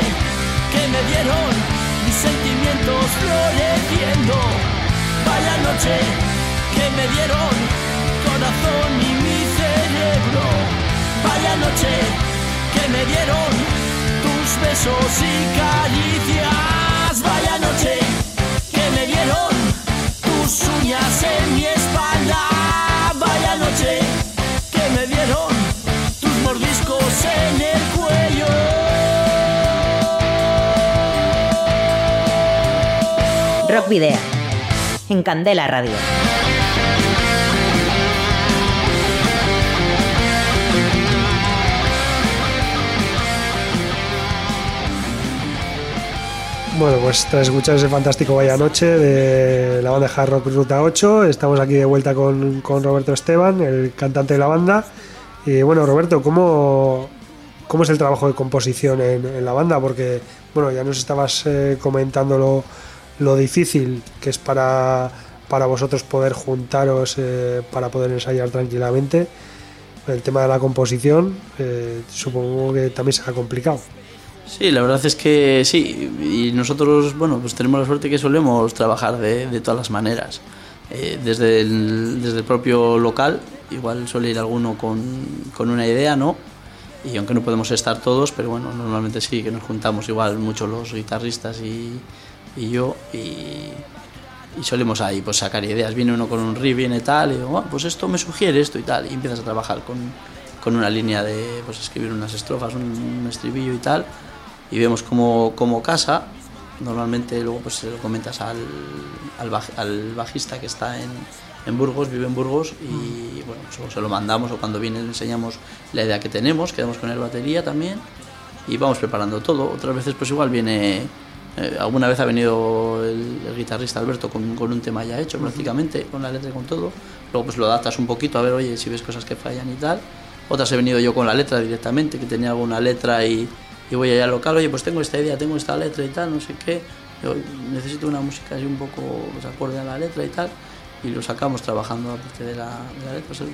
que me dieron mis sentimientos floreciendo, vaya noche corazón y mi cerebro. Vaya noche que me dieron tus besos y caricias. Vaya noche que me dieron tus uñas en mi espalda. Vaya noche que me dieron tus mordiscos en el cuello. Rock Video. En Candela Radio. Bueno, pues tras escuchar ese fantástico Vaya Noche de la banda Hard Rock Ruta 8, estamos aquí de vuelta con, con Roberto Esteban, el cantante de la banda. Y bueno, Roberto, ¿cómo, cómo es el trabajo de composición en, en la banda? Porque, bueno, ya nos estabas eh, comentando lo, lo difícil que es para, para vosotros poder juntaros eh, para poder ensayar tranquilamente. El tema de la composición, eh, supongo que también será complicado. Sí, la verdad es que sí, y nosotros, bueno, pues tenemos la suerte que solemos trabajar de, de todas las maneras. Eh, desde, el, desde el propio local, igual suele ir alguno con, con una idea, ¿no? Y aunque no podemos estar todos, pero bueno, normalmente sí que nos juntamos igual mucho los guitarristas y, y yo y, y solemos ahí pues sacar ideas. Viene uno con un riff, viene tal, y digo, "Ah, pues esto me sugiere esto y tal, y empiezas a trabajar con, con una línea de pues escribir unas estrofas, un, un estribillo y tal, y vemos cómo, cómo casa. Normalmente luego pues se lo comentas al, al, baj- al bajista que está en, en Burgos, vive en Burgos, y bueno, pues, o se lo mandamos o cuando viene le enseñamos la idea que tenemos, quedamos con el batería también y vamos preparando todo. Otras veces pues igual viene, eh, alguna vez ha venido el, el guitarrista Alberto con, con un tema ya hecho prácticamente, con la letra y con todo. Luego pues lo adaptas un poquito a ver, oye, si ves cosas que fallan y tal. Otras he venido yo con la letra directamente, que tenía alguna letra y, y voy allá al local, oye, pues tengo esta idea, tengo esta letra y tal, no sé qué. Yo necesito una música así un poco pues, acorde a la letra y tal. Y lo sacamos trabajando aparte de la, de la letra. O sea,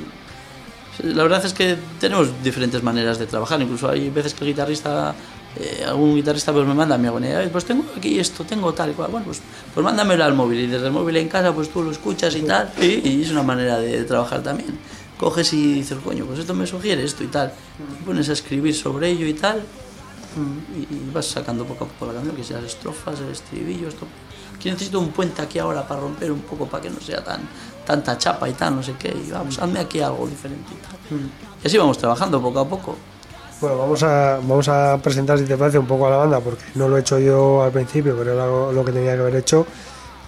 la verdad es que tenemos diferentes maneras de trabajar. Incluso hay veces que el guitarrista, eh, algún guitarrista pues me manda mi agonía. Pues tengo aquí esto, tengo tal cual. Bueno, pues, pues mándamelo al móvil y desde el móvil en casa pues tú lo escuchas y tal. Y, y es una manera de trabajar también. Coges y dices, coño, pues esto me sugiere esto y tal. Pones a escribir sobre ello y tal. Y, y vas sacando poco a poco la canción, que sea las estrofas, el estribillo, esto. Aquí necesito un puente aquí ahora para romper un poco, para que no sea tan tanta chapa y tal, no sé qué. Y vamos, hazme aquí algo diferente y tal. Y así vamos trabajando poco a poco. Bueno, vamos a, vamos a presentar, si te parece, un poco a la banda, porque no lo he hecho yo al principio, pero era lo, lo que tenía que haber hecho.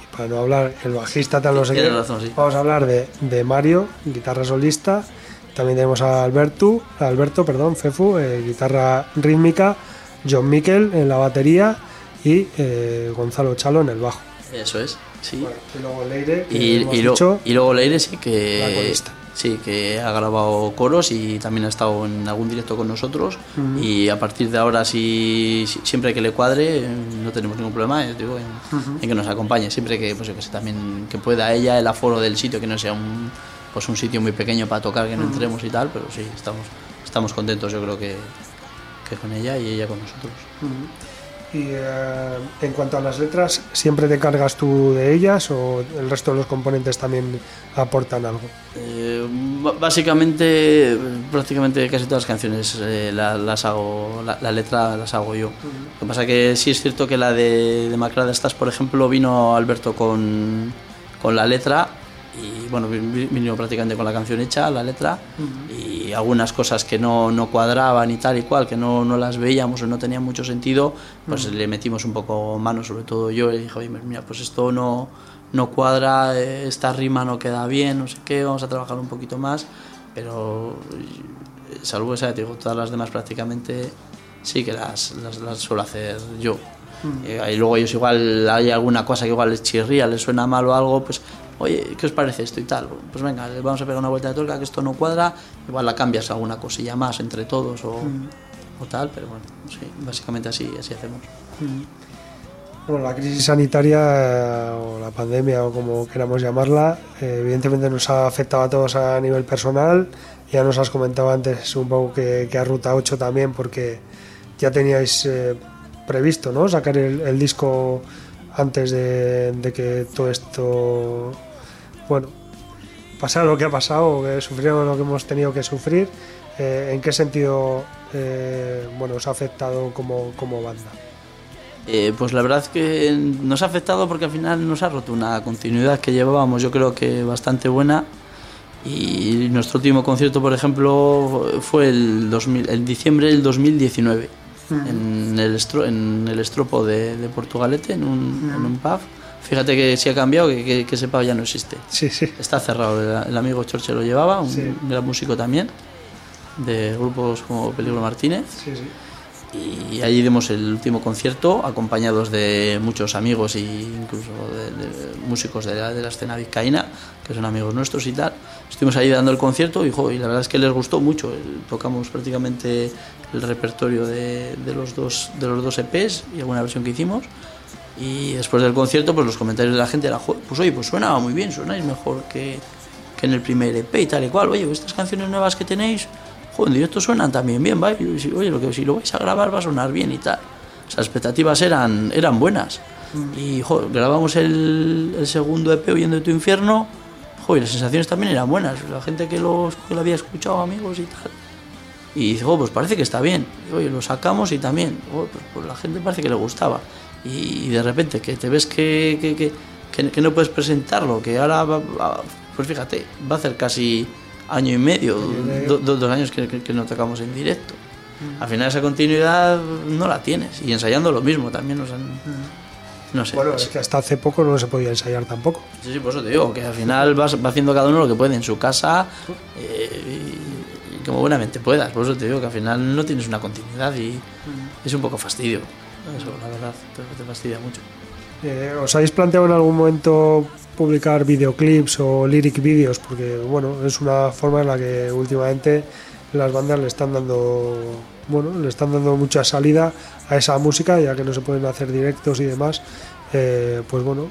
Y para no hablar, el bajista tal, no sé qué. Razón, sí. Vamos a hablar de, de Mario, guitarra solista. También tenemos a Alberto, a Alberto perdón, Fefu, eh, guitarra rítmica. John Miquel en la batería y eh, Gonzalo Chalo en el bajo. Eso es, sí. Bueno, y luego Leire, que y, hemos y, lo- dicho, y luego Leire sí que sí que ha grabado coros y también ha estado en algún directo con nosotros. Y a partir de ahora si, si- siempre que le cuadre no tenemos ningún problema eh, digo, en, en que nos acompañe. Siempre que pues que también que pueda ella el aforo del sitio que no sea un pues un sitio muy pequeño para tocar que no entremos y tal pero sí estamos estamos contentos yo creo que, con ella y ella con nosotros Y eh, en cuanto a las letras, ¿siempre te cargas tú de ellas o el resto de los componentes también aportan algo? Eh, básicamente, prácticamente casi todas las canciones eh, la- las hago, la, la letra las hago yo. Lo que pasa que sí es cierto que la de, de Macrada Estás, por ejemplo, vino Alberto con, con la letra y bueno, vi- vi- vino prácticamente con la canción hecha, la letra, y algunas cosas que no, no cuadraban y tal y cual, que no, no las veíamos o no tenían mucho sentido, pues le metimos un poco mano, sobre todo yo, y dije, oye, mira, pues esto no, no cuadra, eh, esta rima no queda bien, no sé qué, vamos a trabajar un poquito más, pero salvo esa, te digo, todas las demás prácticamente sí que las, las, las suelo hacer yo. Eh, y luego ellos igual hay alguna cosa que igual les chirría, les suena mal o algo, pues oye, ¿qué os parece esto y tal? Pues venga, vamos a pegar una vuelta de tuerca, que esto no cuadra, igual la cambias alguna cosilla más entre todos o, o tal, pero bueno, sí, básicamente así, así hacemos. Bueno, la crisis sanitaria o la pandemia o como queramos llamarla, eh, evidentemente nos ha afectado a todos a nivel personal. Ya nos has comentado antes un poco que, que a Ruta 8 también, porque ya teníais eh, previsto ¿no? sacar el, el disco antes de, de que todo esto bueno, pasar lo que ha pasado, que sufrieron lo que hemos tenido que sufrir, eh, ¿en qué sentido eh, bueno, os ha afectado como, como banda? Eh, pues la verdad es que nos ha afectado porque al final nos ha roto una continuidad que llevábamos, yo creo que bastante buena. Y nuestro último concierto, por ejemplo, fue el, 2000, el diciembre del 2019, en, el estro, en el estropo de, de Portugalete, en un, en un pub. Fíjate que si ha cambiado, que, que, que ese pub ya no existe. Sí, sí. Está cerrado, el, el amigo Chorche lo llevaba, un Sí. gran músico también, de grupos como Peligro Martínez. Y allí dimos el último concierto, acompañados de muchos amigos e incluso de, de músicos de la, de la escena vizcaína, que son amigos nuestros y tal. Estuvimos ahí dando el concierto y, jo, y la verdad es que les gustó mucho. Tocamos prácticamente el repertorio de, de los dos, de los dos EPs y alguna versión que hicimos. Y después del concierto, pues los comentarios de la gente eran, "Jo, pues oye, pues suena muy bien, sonáis mejor que, que en el primer EP y tal y cual. Oye, estas canciones nuevas que tenéis, joder, en directo suenan también bien, ¿vale? Oye, lo que si lo vais a grabar va a sonar bien y tal. O sea, las expectativas eran, eran buenas. Y joder, grabamos el, el segundo EP Oyendo de tu infierno, joder, las sensaciones también eran buenas. La gente que lo, que lo había escuchado, amigos y tal. Y dice, oh, pues parece que está bien. Y, oye, lo sacamos y también. Oh, pues, pues la gente parece que le gustaba. Y, de repente que te ves que, que, que, que- no puedes presentarlo, que ahora, va- va- pues fíjate, va a hacer casi año y medio, do- do- dos años que, que- no tocamos en directo. Al final esa continuidad no la tienes. Y ensayando lo mismo también nos han... No sé. Bueno, es que hasta hace poco no se podía ensayar tampoco. Sí, sí, por eso te digo, que al final vas, va haciendo cada uno lo que puede en su casa eh, y, y como buenamente puedas. Por eso te digo que al final no tienes una continuidad y es un poco fastidio. Eso, la verdad, te, fastidia mucho. Eh, ¿Os habéis planteado en algún momento publicar videoclips o lyric videos? Porque bueno, es una forma en la que últimamente las bandas le están dando bueno, le están dando mucha salida a esa música, ya que no se pueden hacer directos y demás. eh, pues bueno, eh,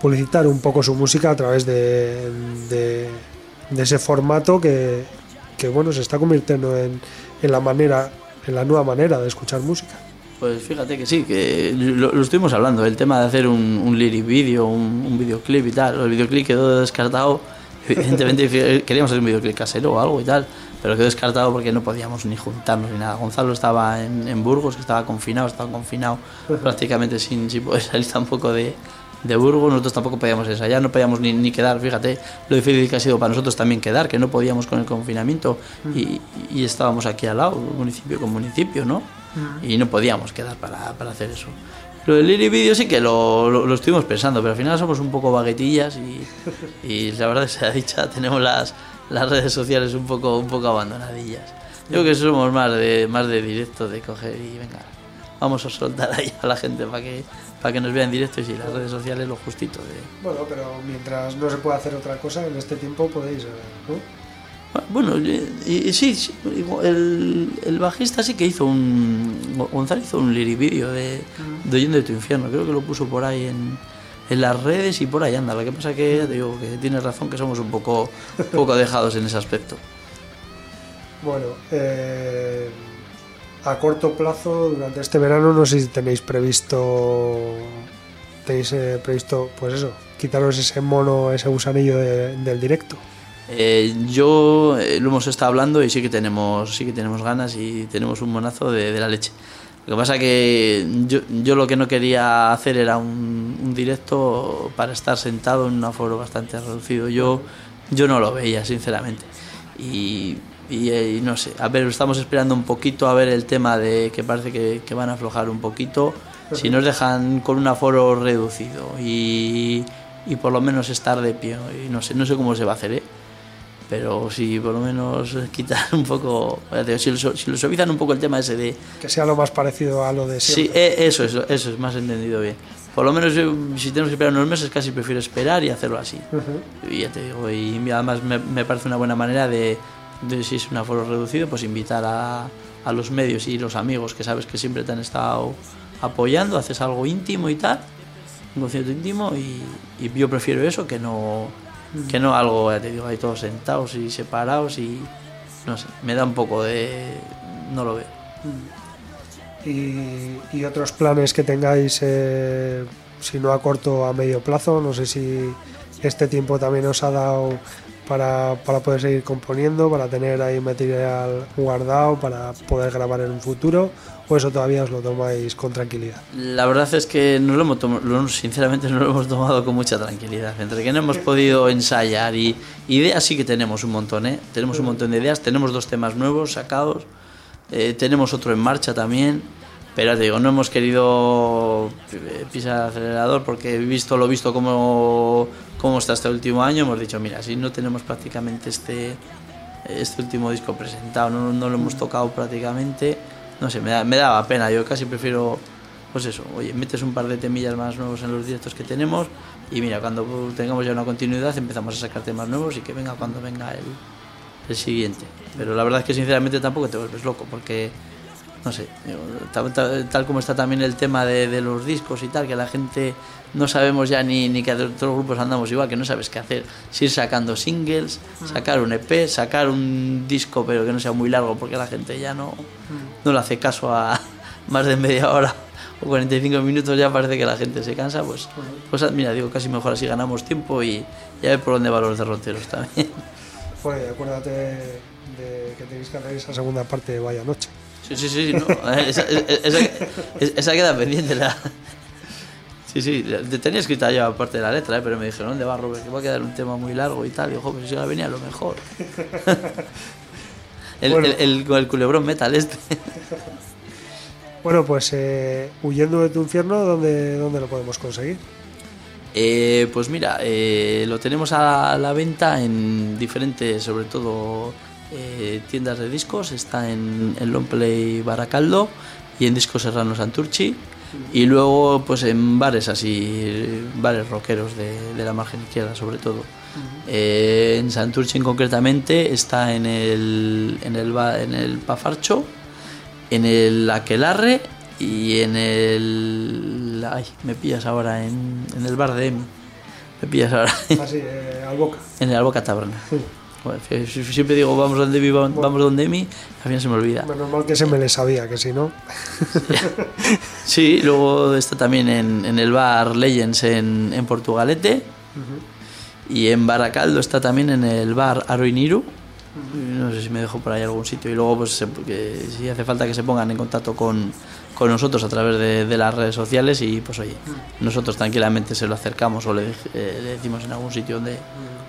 publicitar un poco su música a través de, de, de ese formato que, que bueno se está convirtiendo en, en la manera, en la nueva manera de escuchar música. Pues fíjate que sí, que lo, lo estuvimos hablando, el tema de hacer un, un lyric video, un, un videoclip y tal. El videoclip quedó descartado, evidentemente queríamos hacer un videoclip casero o algo y tal, pero quedó descartado porque no podíamos ni juntarnos ni nada. Gonzalo estaba en, en Burgos, que estaba confinado, estaba confinado prácticamente sin, sin poder salir tampoco de, de Burgos, nosotros tampoco podíamos ensayar, no podíamos ni, ni quedar, fíjate lo difícil que ha sido para nosotros también quedar, que no podíamos con el confinamiento y, y estábamos aquí al lado, municipio con municipio, ¿no? Y no podíamos quedar para, para hacer eso. Lo del Liri Video sí que lo, lo, lo estuvimos pensando, pero al final somos un poco baguetillas y, y la verdad sea dicha, tenemos las, las redes sociales un poco, un poco abandonadillas. Yo creo que somos más de, más de directo, de coger y venga, vamos a soltar ahí a la gente para que, para que nos vean en directo y si las redes sociales lo justito de... Bueno, pero mientras no se pueda hacer otra cosa, en este tiempo podéis, eh, ¿no? Bueno, y, y sí, sí, el, el bajista sí que hizo un. Gonzalo hizo un lyric video de, de Oyendo de tu infierno. Creo que lo puso por ahí en, en las redes y por ahí anda. Lo que pasa que ya te digo que tienes razón que somos un poco, un poco dejados en ese aspecto. Bueno, eh, a corto plazo, durante este verano, no sé si tenéis previsto, tenéis eh, previsto, pues eso, quitaros ese mono, ese gusanillo de- del directo. Eh, yo eh, lo hemos estado hablando y sí que tenemos, sí que tenemos ganas y tenemos un monazo de, de la leche. Lo que pasa que yo, yo lo que no quería hacer era un, un directo para estar sentado en un aforo bastante reducido. Yo, yo no lo veía, sinceramente. Y, y, eh, y no sé, a ver, estamos esperando un poquito a ver el tema de que parece que, que van a aflojar un poquito. Si nos dejan con un aforo reducido y, y por lo menos estar de pie, y no sé, no sé cómo se va a hacer, ¿eh? pero si por lo menos quitar un poco, si, lo, si lo suavizan un poco el tema ese de... Que sea lo más parecido a lo de Sí, siempre. eh, eso es, eso es más entendido bien. Por lo menos yo, si tenemos que esperar unos meses, casi prefiero esperar y hacerlo así. Y ya te digo, y además me, me parece una buena manera de, de, si es un aforo reducido, pues invitar a, a los medios y los amigos que sabes que siempre te han estado apoyando, haces algo íntimo y tal, un concierto íntimo, y, y yo prefiero eso que no, que no algo, ya te digo, ahí todos sentados y separados y no sé, me da un poco de... no lo veo. Y, y otros planes que tengáis eh, si no a corto a medio plazo. No sé si este tiempo también os ha dado para, para poder seguir componiendo, para tener ahí material guardado, para poder grabar en un futuro, o eso todavía os lo tomáis con tranquilidad. La verdad es que no lo hemos tomado, sinceramente no lo hemos tomado con mucha tranquilidad. Entre que no hemos podido ensayar y ideas sí que tenemos un montón, ¿eh? Tenemos un montón de ideas, tenemos dos temas nuevos sacados, eh, tenemos otro en marcha también, pero te digo, no hemos querido eh, pisar el acelerador porque visto lo visto como, como está este último año, hemos dicho, mira, si no tenemos prácticamente este, este último disco presentado, no, no lo hemos tocado prácticamente, no sé, me, da- me daba pena, yo casi prefiero, pues eso, oye, metes un par de temillas más nuevos en los directos que tenemos y mira, cuando tengamos ya una continuidad empezamos a sacar temas nuevos y que venga cuando venga el, el siguiente. Pero la verdad es que sinceramente tampoco te vuelves loco porque, no sé, digo, tal, tal- tal como está también el tema de, de los discos y tal, que la gente no sabemos ya ni, ni que todos los grupos andamos igual, que no sabes qué hacer. Si ir sacando singles, sacar un EP, sacar un disco pero que no sea muy largo porque la gente ya no, no le hace caso a más de media hora o 45 minutos ya parece que la gente se cansa, pues, pues mira, digo, casi mejor así ganamos tiempo y ya ver por dónde van los derroteros también. Pues acuérdate de que tenéis que hacer esa segunda parte de Vaya Noche. Sí, sí, sí, no. Esa, esa, esa- esa queda pendiente. La... Sí, sí, te tenía escrita ya aparte de la letra, ¿eh? pero me dijeron, ¿dónde va Robert? Que va a quedar un tema muy largo y tal. Y yo, "Jo, pues si ahora venía lo mejor. El, Bueno. el, el- con el culebrón metal este. Bueno, pues eh, huyendo de tu infierno, ¿dónde, ¿dónde lo podemos conseguir? Eh, pues mira, eh, lo tenemos a la venta en diferentes, sobre todo, eh, tiendas de discos. Está en, en Longplay Baracaldo y en Discos Serrano Santurchi. Y luego, pues en bares así, bares rockeros de, de la margen izquierda, sobre todo. Eh, en Santurchi, concretamente, está en el, en el, en el Pafarcho, en el Aquelarre y en el. Ay, me pillas ahora en, en el bar de Emi. Me pillas ahora Así, eh, al boca. en el Alboca Taberna. Bueno, siempre digo vamos donde Emi, vamos donde Emi, al final se me olvida. Menos mal que se me le sabía, que si no. Sí, luego está también en, en el bar Legends en, en Portugalete. Y en Baracaldo está también en el bar Aroiniru. No sé si me dejo por ahí algún sitio. Y luego, pues, se- que si hace falta que se pongan en contacto con, con nosotros a través de, de las redes sociales. Y pues, oye, nosotros tranquilamente se lo acercamos o le, eh, le decimos en algún sitio donde,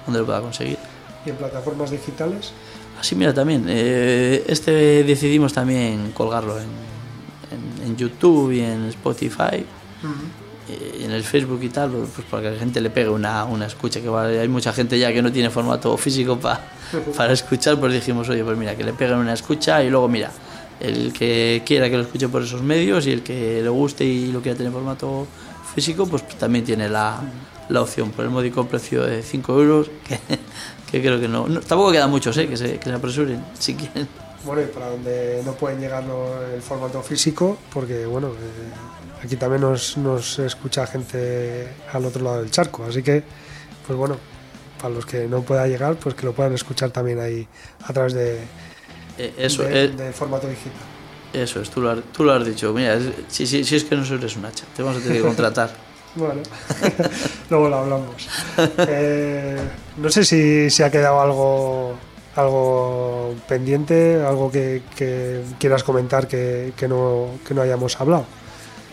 donde lo pueda conseguir. Y en plataformas digitales. Así, mira, también. eh, este decidimos también colgarlo en, en, en YouTube y en Spotify. eh, y en el Facebook y tal, pues para que la gente le pegue una, una escucha, que igual hay mucha gente ya que no tiene formato físico pa- para escuchar, pues dijimos, oye, pues mira, que le peguen una escucha y luego mira, el que quiera que lo escuche por esos medios y el que le guste y lo quiera tener en formato físico, pues también tiene la, la opción por el módico precio de 5 euros, que, que creo que no, no- Tampoco quedan muchos, ¿eh? que, se, que se apresuren si quieren. Bueno, y para donde no pueden llegar el formato físico, porque bueno, eh, aquí también nos, nos escucha gente al otro lado del charco, así que, pues bueno, para los que no pueda llegar, pues que lo puedan escuchar también ahí a través de, Eh, eso, de- eh, formato digital. eso es, tú lo has, tú lo has dicho. Mira, si, si, si es que no eres un hacha, te vamos a tener que contratar. Bueno, luego lo hablamos. Eh, no sé si se ha quedado algo algo pendiente, algo que, que quieras comentar que, que no, que no hayamos hablado.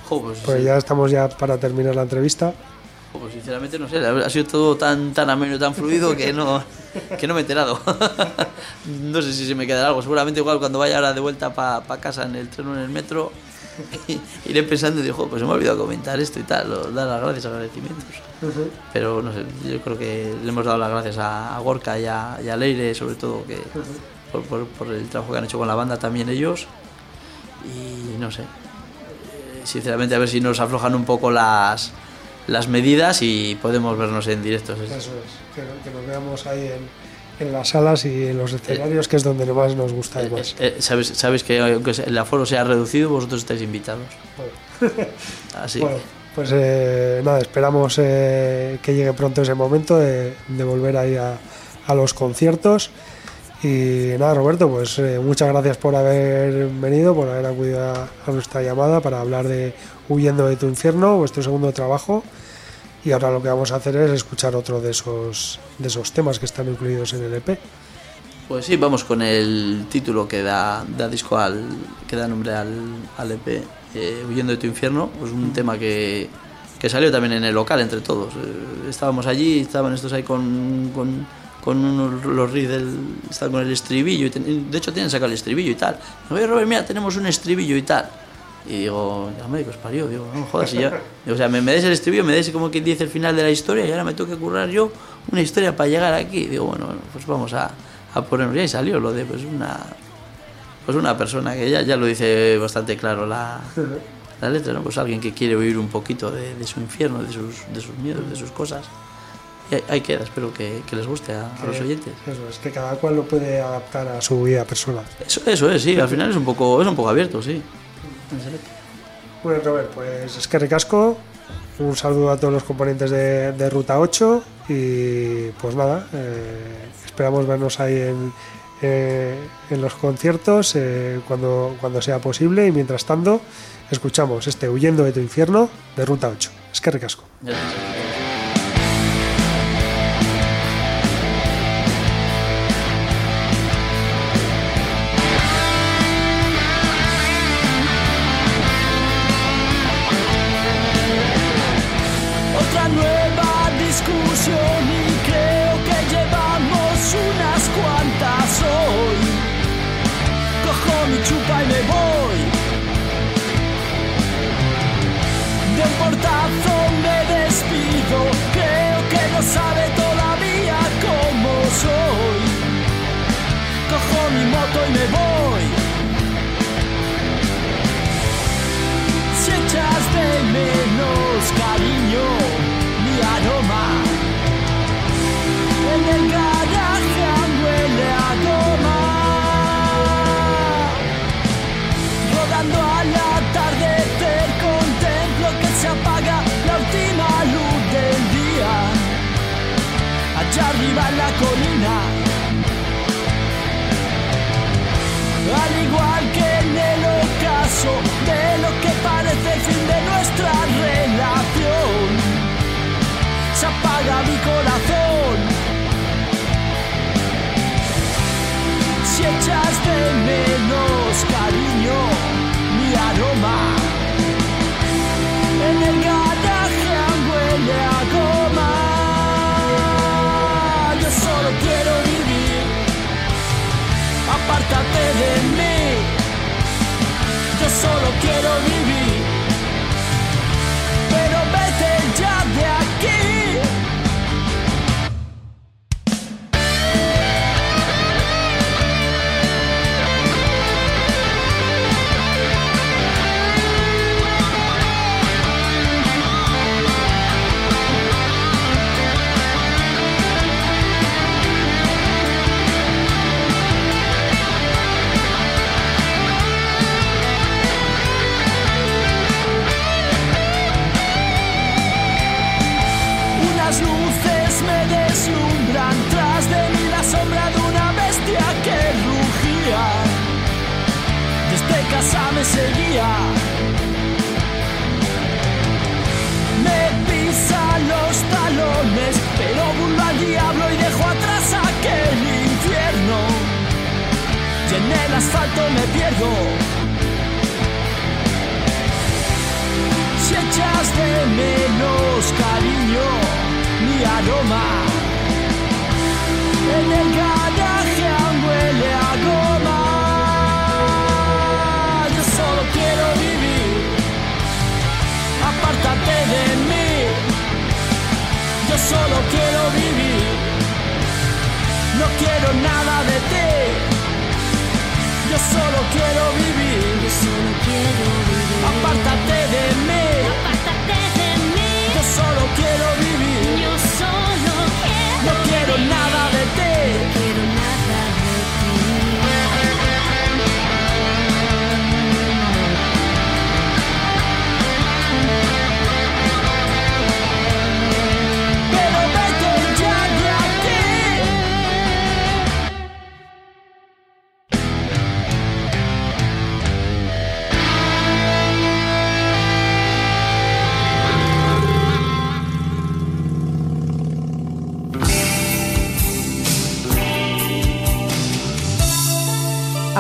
Jo, pues, Pues sí. ya estamos ya para terminar la entrevista. Jo, pues sinceramente no sé, ha sido todo tan tan ameno y tan fluido que no, que no me he enterado. no sé si se me quedará algo, seguramente igual cuando vaya ahora de vuelta para casa en el tren o en el metro, iré pensando y digo, "Jo, pues se me ha olvidado comentar esto y tal, dar las gracias, agradecimientos. Pero no sé, yo creo que le hemos dado las gracias a, a Gorka y a, y a Leire, sobre todo, que por, por- por el trabajo que han hecho con la banda también ellos. Y no sé, eh, sinceramente a ver si nos aflojan un poco las, las medidas y podemos vernos en directos. Eso es, que, que nos veamos ahí en, en las salas y en los escenarios, que es donde más nos gusta y Eh, más. eh, sabes, sabes que aunque el aforo sea reducido, vosotros estáis invitados. Así Bueno, pues eh, nada, esperamos eh, que llegue pronto ese momento de, de volver ahí a, a los conciertos. Y nada, Roberto, pues eh, muchas gracias por haber venido, por haber acudido a, a nuestra llamada para hablar de Huyendo de tu infierno, vuestro segundo trabajo. Y ahora lo que vamos a hacer es escuchar otro de esos, de esos temas que están incluidos en el EP. Pues sí, vamos con el título que da, da disco al, que da nombre al, al EP, eh, Huyendo de tu infierno, pues un tema que, que salió también en el local entre todos. Eh, estábamos allí, estaban estos ahí con, con, con unos, los riffs del, estaban con el estribillo, y ten- de hecho tienen sacado el estribillo y tal. Oye Robert, mira, tenemos un estribillo y tal. Y digo, ya me os parió, digo, no me jodas, y ya, o sea, me, me des el estribillo, me des como que dice el final de la historia y ahora me tengo que currar yo una historia para llegar aquí. Digo, bueno, bueno, pues vamos a, a ponernos, ya y salió lo de pues una, pues una persona que ya, ya lo dice bastante claro la, la letra, ¿no? Pues alguien que quiere huir un poquito de, de su infierno, de sus, de sus miedos, de sus cosas. Y ahí, ahí queda, espero que, que les guste a, a los oyentes. Eso es, que cada cual lo puede adaptar a su vida personal. Eso, eso es, sí, al final es un poco, es un poco abierto, sí. Bueno, Robert, pues es que ricasco. Un saludo a todos los componentes de, de Ruta 8 y pues nada, eh, esperamos vernos ahí en, eh, en los conciertos eh, cuando, cuando sea posible y mientras tanto escuchamos este Huyendo de tu infierno de Ruta 8. Es que ricasco. Me despido. Creo que no sabe todavía cómo soy. Cojo mi moto y me voy. Si echas de menos cariño, mi aroma En el Allá arriba en la colina al igual que en el ocaso de lo que parece el fin de nuestra relación, se apaga mi corazón. Si echas de menos Yo solo quiero vivir, seguía. Me pisa los talones, pero burlo al diablo y dejo atrás aquel infierno. Y en el asfalto me pierdo. Si echas de menos cariño, mi aroma En el No quiero nada de ti Yo solo quiero vivir Yo solo quiero vivir. Apártate de mí Apártate de mí. Yo solo quiero vivir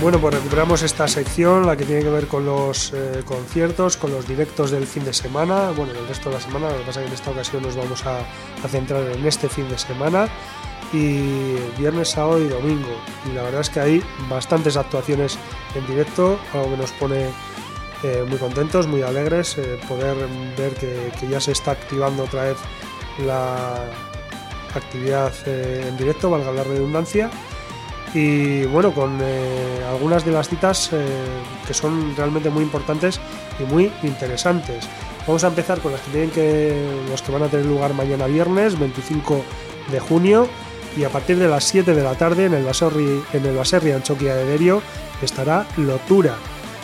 Bueno, pues recuperamos esta sección, la que tiene que ver con los eh, conciertos, con los directos del fin de semana, bueno, el resto de la semana, lo que pasa es que en esta ocasión nos vamos a, centrar en este fin de semana. Y viernes, sábado y domingo. Y la verdad es que hay bastantes actuaciones en directo, algo que nos pone eh, muy contentos, muy alegres, eh, poder ver que, que ya se está activando otra vez la actividad en directo, valga la redundancia y bueno, con eh, algunas de las citas eh, que son realmente muy importantes y muy interesantes. Vamos a empezar con las que tienen que los que van a tener lugar mañana viernes 25 de junio y a partir de las 7 de la tarde en el Baserri en el Baserri Anchoquia de Derio estará Lotura.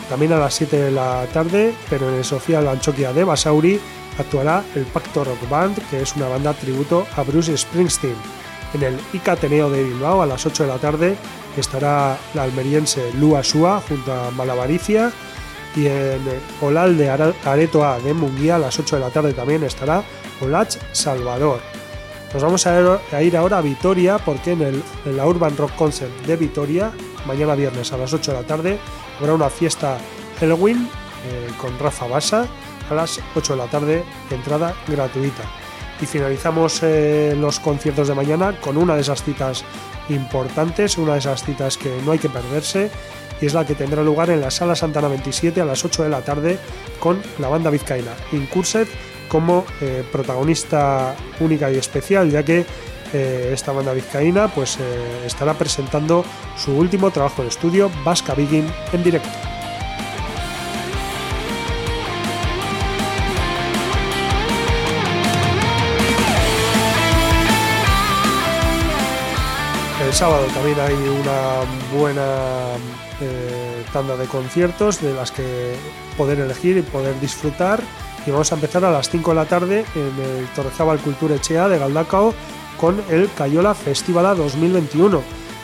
También a las 7 de la tarde, pero en el Sofía Anchoquia de Basauri actuará el Pacto Rock Band, que es una banda tributo a Bruce Springsteen. En el ICA Ateneo de Bilbao a las 8 de la tarde estará la almeriense Lua Sua junto a Malavaricia y en Olal de Ara- Areto A de Munguía a las 8 de la tarde también estará Olach Salvador. Nos vamos a ir ahora a Vitoria porque en, el, en la Urban Rock Concert de Vitoria, mañana viernes a las 8 de la tarde, habrá una fiesta Halloween eh, con Rafa Basa a las 8 de la tarde, entrada gratuita. Y finalizamos eh, los conciertos de mañana con una de esas citas importantes, una de esas citas que no hay que perderse, y es la que tendrá lugar en la Sala Santana 27 a las 8 de la tarde con la banda vizcaína Incurset como eh, protagonista única y especial, ya que eh, esta banda vizcaína pues, estará presentando su último trabajo de estudio, Vasca Begin, en directo. Sábado también hay una buena eh, tanda de conciertos de las que poder elegir y poder disfrutar. Y vamos a empezar a las 5 de la tarde en el Torrezábal Cultura Echea de Galdacao con el Cayola Festivala 2021,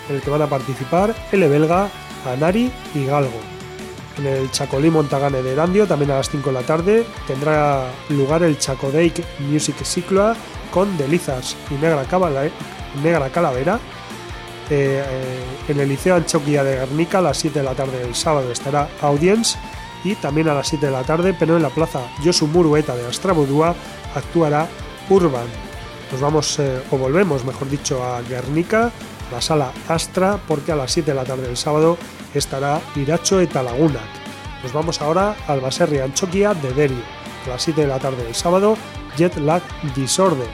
en el que van a participar L. Belga, Anari y Galgo. En el Chacolí Montagane de Erandio, también a las 5 de la tarde, tendrá lugar el Chacodeik Music Cicloa con Delizas y Negra, Cabala- Negra Calavera. Eh, eh, en el Liceo Anchoquia de Guernica a las 7 de la tarde del sábado estará Audience y también a las 7 de la tarde, pero en la plaza Josu Murueta de Astrabudúa actuará Urban. Nos vamos, eh, o volvemos, mejor dicho, a Guernica, a la sala Astra, porque a las 7 de la tarde del sábado estará Iracho eta Lagunak. Nos vamos ahora al Baserri Anchoquia de Derio, a las 7 de la tarde del sábado, Jet Lag Disorder.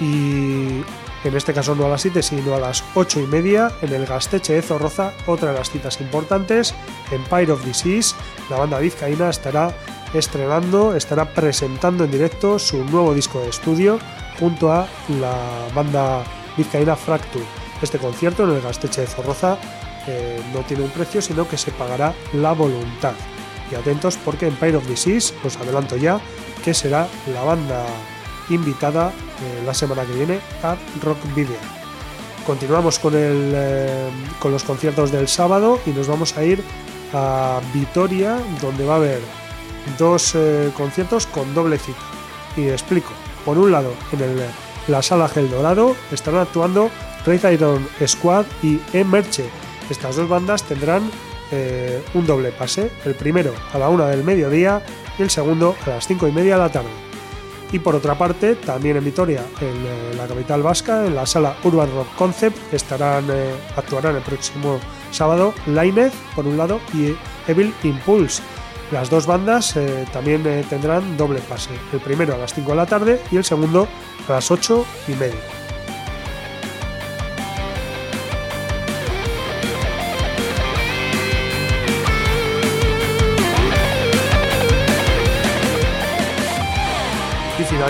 Y en este caso no a las 7, sino a las 8 y media, en el Gasteche de Zorroza, otra de las citas importantes, Empire of Disease, la banda vizcaína estará estrenando, estará presentando en directo su nuevo disco de estudio junto a la banda vizcaína Fracture. Este concierto en el Gasteche de Zorroza eh, no tiene un precio, sino que se pagará la voluntad. Y atentos porque Empire of Disease, os adelanto ya, que será la banda invitada eh, la semana que viene a Rock Video. Continuamos con, el, eh, con los conciertos del sábado y nos vamos a ir a Vitoria, donde va a haber dos eh, conciertos con doble cita. Y explico. Por un lado, en el- la sala Gel Dorado estarán actuando Red Iron Squad y Emerche. Estas dos bandas tendrán eh, un doble pase, el primero a la una del mediodía y el segundo a las cinco y media de la tarde. Y por otra parte, también en Vitoria, en eh, la capital vasca, en la sala Urban Rock Concept, estarán, eh, actuarán el próximo sábado Lined, por un lado, y Evil Impulse. Las dos bandas eh, también tendrán doble pase, el primero a las 5 de la tarde y el segundo a las 8 y media.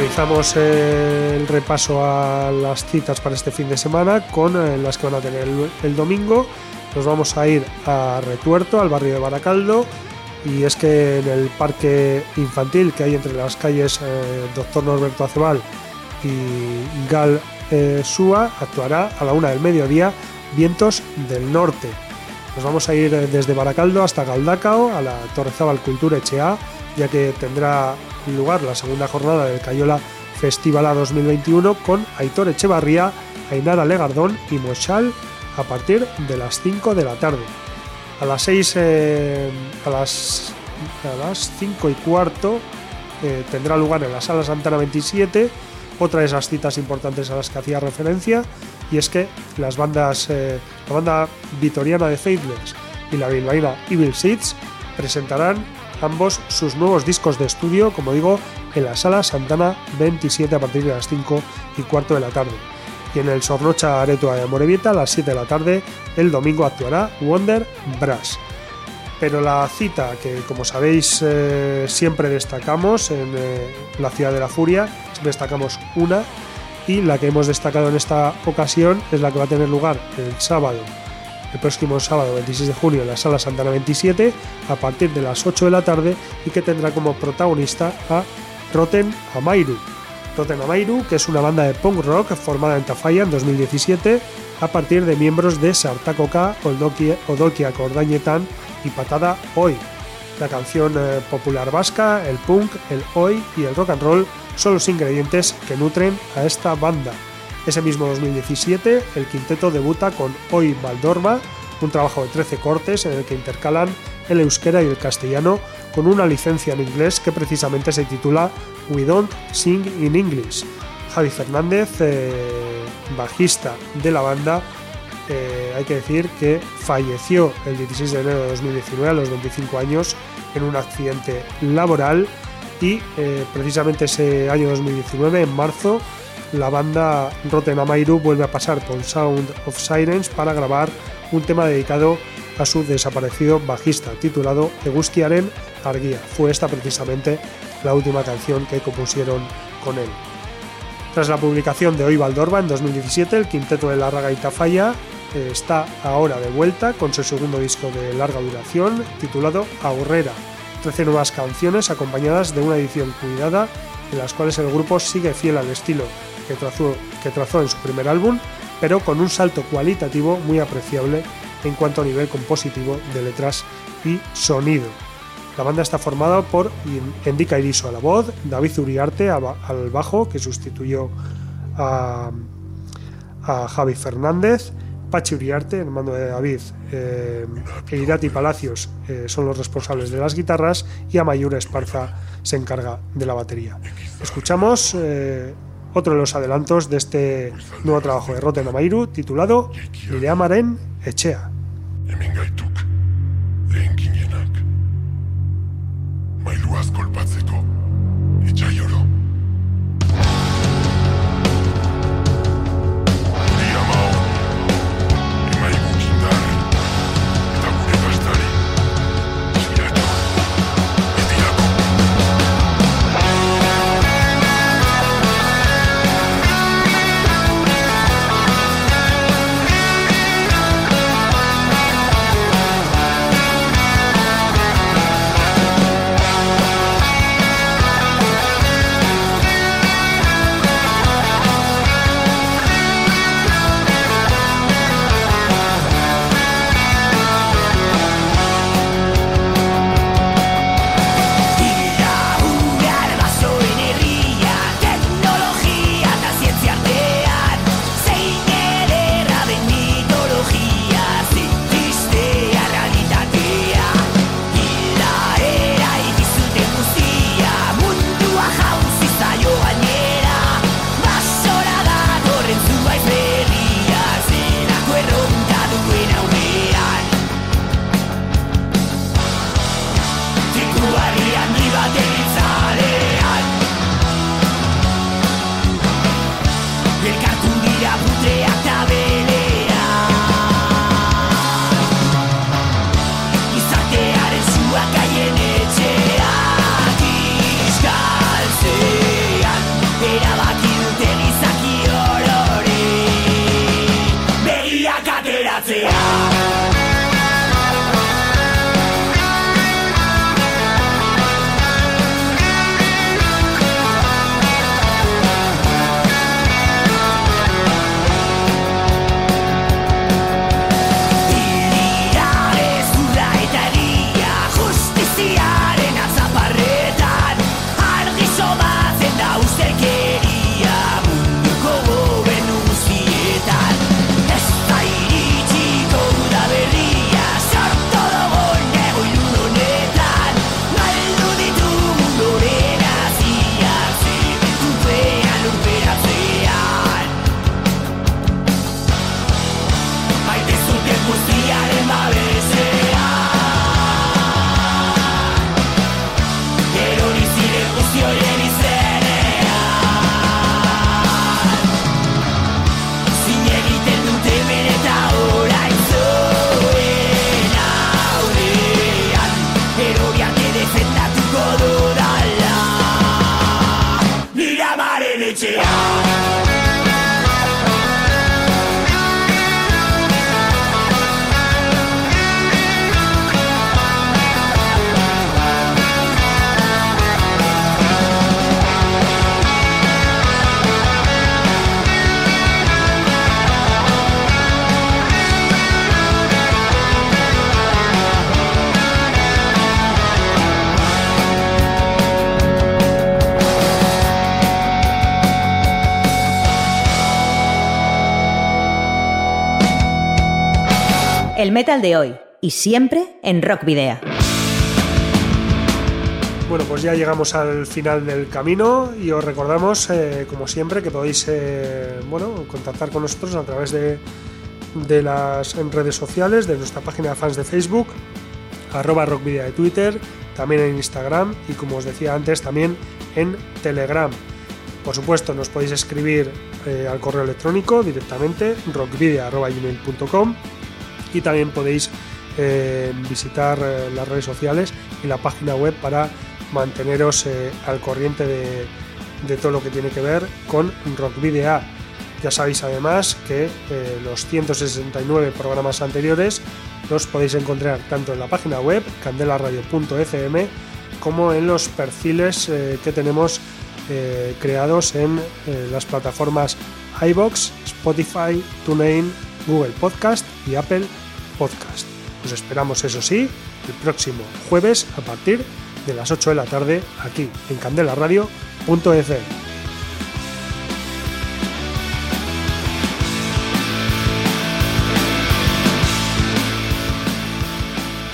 Finalizamos el repaso a las citas para este fin de semana con eh, las que van a tener el, domingo. Nos vamos a ir a Retuerto, al barrio de Baracaldo. Y es que en el parque infantil que hay entre las calles eh, Doctor Norberto Acebal y Gal eh, Sua actuará a la una del mediodía Vientos del Norte. Nos vamos a ir eh, desde Baracaldo hasta Galdacao a la Torrezábal Cultura Echea, ya que tendrá lugar la segunda jornada del Cayola Festival 2021 con Aitor Echevarría, Ainara Legardón y Mochal a partir de las 5 de la tarde. A las 6, eh, a las, a las 5 y cuarto eh, tendrá lugar en la Sala Santana 27 otra de esas citas importantes a las que hacía referencia y es que las bandas, eh, la banda vitoriana de Faithless y la bilbaína Evil Seeds presentarán ambos sus nuevos discos de estudio, como digo, en la Sala Santana 27 a partir de las 5 y cuarto de la tarde. Y en el Sornocha Aretua de Morevieta a las 7 de la tarde el domingo actuará Wonder Brass. Pero la cita que, como sabéis, eh, siempre destacamos en eh, la ciudad de la furia, destacamos una y la que hemos destacado en esta ocasión es la que va a tener lugar el sábado, el próximo sábado 26 de junio en la sala Santana 27 a partir de las 8 de la tarde y que tendrá como protagonista a Roten Amairu. Roten Amairu, que es una banda de punk rock formada en Tafalla en 2017 a partir de miembros de Sartakoka, Odokia Kordañetan y Patada Hoy. La canción eh, popular vasca, el punk, el hoy y el rock and roll son los ingredientes que nutren a esta banda. Ese mismo 2017, el quinteto debuta con Hoy Valdorma, un trabajo de 13 cortes en el que intercalan el euskera y el castellano con una licencia en inglés que precisamente se titula We Don't Sing in English. Javi Fernández, eh, bajista de la banda, eh, hay que decir que falleció el 16 de enero de 2019 a los 25 años en un accidente laboral y eh, precisamente ese año 2019, en marzo, la banda Rotten Amairu vuelve a pasar por Sound of Sirens para grabar un tema dedicado a su desaparecido bajista, titulado Eguskiaren Argia. Fue esta precisamente la última canción que compusieron con él. Tras la publicación de Hoy Valdorba en 2017, el quinteto de Larraga y Tafalla eh, está ahora de vuelta con su segundo disco de larga duración titulado Aurrera. 13 nuevas canciones acompañadas de una edición cuidada en las cuales el grupo sigue fiel al estilo que trazó, en su primer álbum, pero con un salto cualitativo muy apreciable en cuanto a nivel compositivo de letras y sonido. La banda está formada por Endica Iriso a la voz, David Uriarte al bajo, que sustituyó a Javi Fernández, Pachi Uriarte, hermano de David, eh, e Palacios eh, son los responsables de las guitarras y Amayur Esparza se encarga de la batería. Escuchamos eh, otro de los adelantos de este nuevo trabajo de Roten Amairu titulado Nireamaren Echea. Metal de hoy y siempre en Rock Video. Bueno, pues ya llegamos al final del camino y os recordamos, eh, como siempre, que podéis eh, bueno, contactar con nosotros a través de, de las redes sociales, de nuestra página de fans de Facebook, arroba rockvidia de Twitter, también en Instagram y como os decía antes, también en Telegram. Por supuesto, nos podéis escribir eh, al correo electrónico directamente, rockvidia.gmail.com y también podéis eh, visitar eh, las redes sociales y la página web para manteneros eh, al corriente de, de todo lo que tiene que ver con Rock Video. Ya sabéis además que los 169 programas anteriores los podéis encontrar tanto en la página web candelaradio.fm como en los perfiles que tenemos creados en las plataformas iBox, Spotify, TuneIn, Google Podcast y Apple Podcast. Os esperamos, eso sí, el próximo jueves a partir de las 8 de la tarde aquí en candelaradio.fm.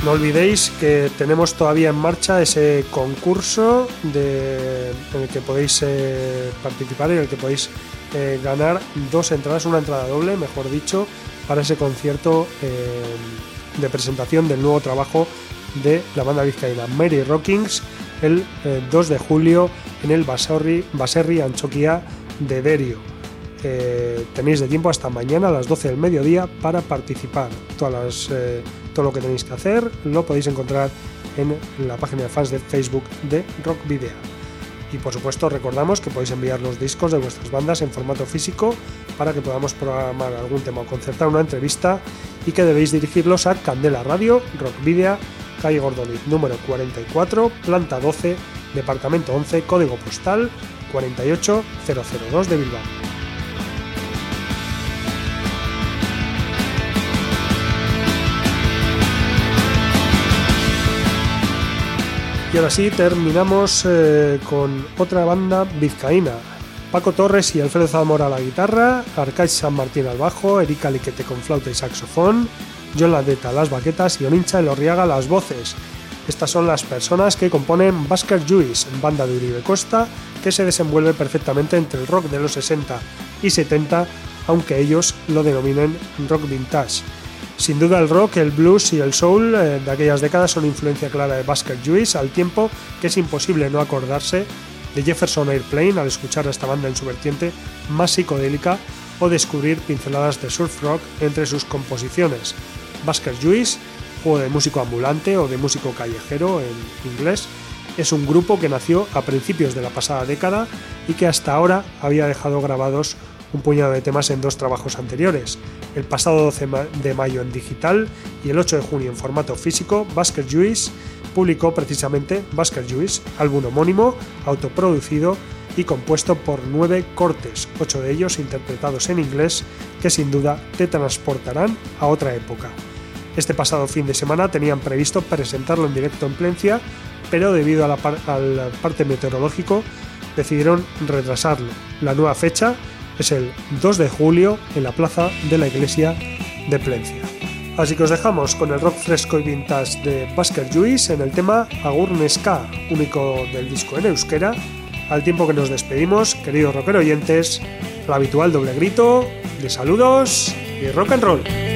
No olvidéis que tenemos todavía en marcha ese concurso en el que podéis eh, participar y en el que podéis eh, ganar dos entradas, una entrada doble, mejor dicho, para ese concierto eh, de presentación del nuevo trabajo de la banda vizcaína Mary Rockings el eh, 2 de julio en el Baserri, Baserri Anchoquia de Derio. Eh, tenéis de tiempo hasta mañana a las 12 del mediodía para participar. Eh, todo lo que tenéis que hacer lo podéis encontrar en la página de fans de Facebook de Rock Video. Y por supuesto recordamos que podéis enviar los discos de vuestras bandas en formato físico para que podamos programar algún tema o concertar una entrevista y que debéis dirigirlos a Candela Radio, Rock Video, calle Gordoniz número 44, planta 12, departamento 11, código postal 48002 de Bilbao. Y ahora sí, terminamos eh, con otra banda vizcaína. Paco Torres y Alfredo Zamora la guitarra, Arcais San Martín al bajo, Erika Liquete con flauta y saxofón, John Ladeta a las baquetas y Onincha Elorriaga las voces. Estas son las personas que componen Basker Juice, banda de Uribe Costa, que se desenvuelve perfectamente entre el rock de los 60 y 70, aunque ellos lo denominen rock vintage. Sin duda el rock, el blues y el soul eh, de aquellas décadas son influencia clara de Basker Juice, al tiempo que es imposible no acordarse de Jefferson Airplane al escuchar a esta banda en su vertiente más psicodélica o descubrir pinceladas de surf rock entre sus composiciones. Basker Juice, juego de músico ambulante o de músico callejero en inglés, es un grupo que nació a principios de la pasada década y que hasta ahora había dejado grabados un puñado de temas en dos trabajos anteriores. El pasado 12 ma- de mayo en digital y el 8 de junio en formato físico, Basker Juice publicó precisamente Basker Juice, álbum homónimo, autoproducido y compuesto por nueve cortes, ocho de ellos interpretados en inglés, que sin duda te transportarán a otra época. Este pasado fin de semana tenían previsto presentarlo en directo en Plencia, pero debido a la al parte meteorológico decidieron retrasarlo. La nueva fecha es el 2 de julio en la plaza de la iglesia de Plencia. Así que os dejamos con el rock fresco y vintage de Basker Lluís en el tema Agurneska, único del disco en euskera, al tiempo que nos despedimos, queridos rocker oyentes, el habitual doble grito de saludos y rock and roll.